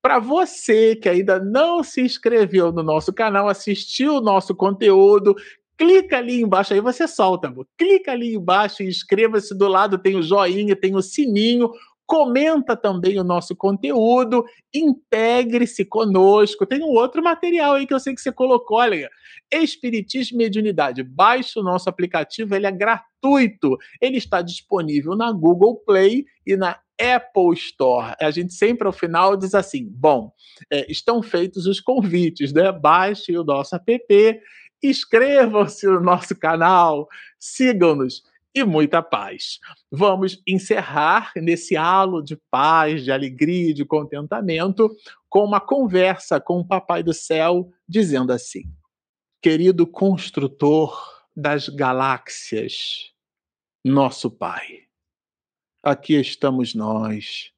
para você que ainda não se inscreveu no nosso canal, assistiu o nosso conteúdo, clica ali embaixo, aí você solta, amor. clica ali embaixo inscreva-se, do lado tem o joinha, tem o sininho, comenta também o nosso conteúdo, integre-se conosco. Tem um outro material aí que eu sei que você colocou, olha, Espiritismo e Mediunidade. Baixe o nosso aplicativo, ele é gratuito. Ele está disponível na Google Play e na Apple Store. A gente sempre ao final diz assim: bom, é, estão feitos os convites, né? Baixe o nosso app, inscrevam-se no nosso canal, sigam-nos e muita paz. Vamos encerrar nesse halo de paz, de alegria, de contentamento, com uma conversa com o Papai do Céu, dizendo assim: Querido construtor das galáxias, nosso Pai, aqui estamos nós,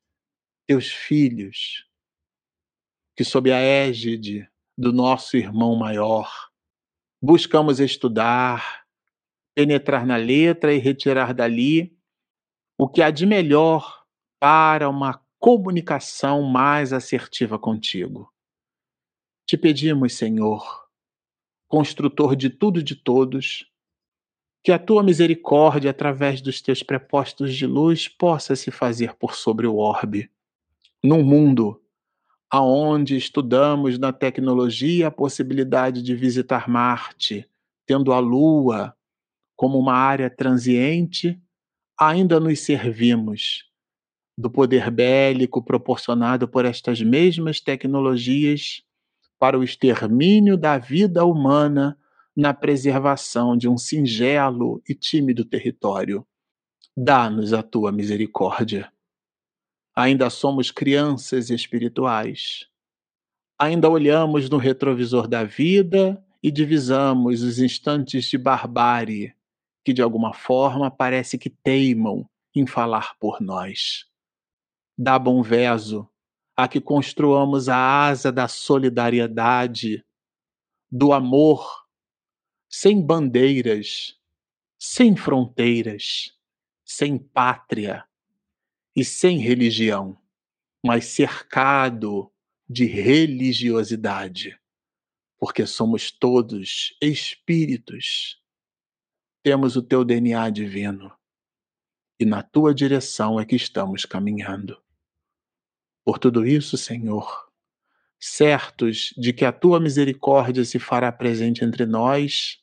teus filhos, que sob a égide do nosso irmão maior, buscamos estudar, penetrar na letra e retirar dali o que há de melhor para uma comunicação mais assertiva contigo. Te pedimos, Senhor, construtor de tudo e de todos, que a tua misericórdia, através dos teus prepostos de luz, possa se fazer por sobre o orbe. Num mundo aonde estudamos na tecnologia a possibilidade de visitar Marte, tendo a Lua como uma área transiente, ainda nos servimos do poder bélico proporcionado por estas mesmas tecnologias para o extermínio da vida humana na preservação de um singelo e tímido território. Dá-nos a tua misericórdia. Ainda somos crianças espirituais. Ainda olhamos no retrovisor da vida e divisamos os instantes de barbárie que de alguma forma parece que teimam em falar por nós. Dá bom veso a que construamos a asa da solidariedade, do amor, sem bandeiras, sem fronteiras, sem pátria e sem religião, mas cercado de religiosidade, porque somos todos espíritos temos o teu DNA divino e na tua direção é que estamos caminhando. Por tudo isso, Senhor, certos de que a tua misericórdia se fará presente entre nós,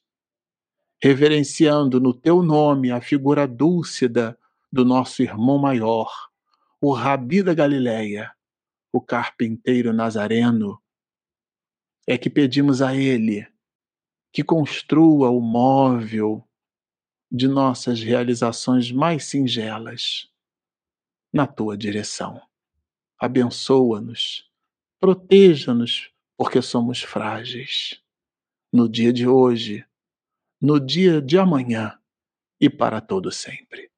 reverenciando no teu nome a figura dúlcida do nosso irmão maior, o Rabi da Galileia, o carpinteiro nazareno, é que pedimos a ele que construa o móvel de nossas realizações mais singelas na tua direção. Abençoa-nos, proteja-nos, porque somos frágeis. No dia de hoje, no dia de amanhã e para todo sempre.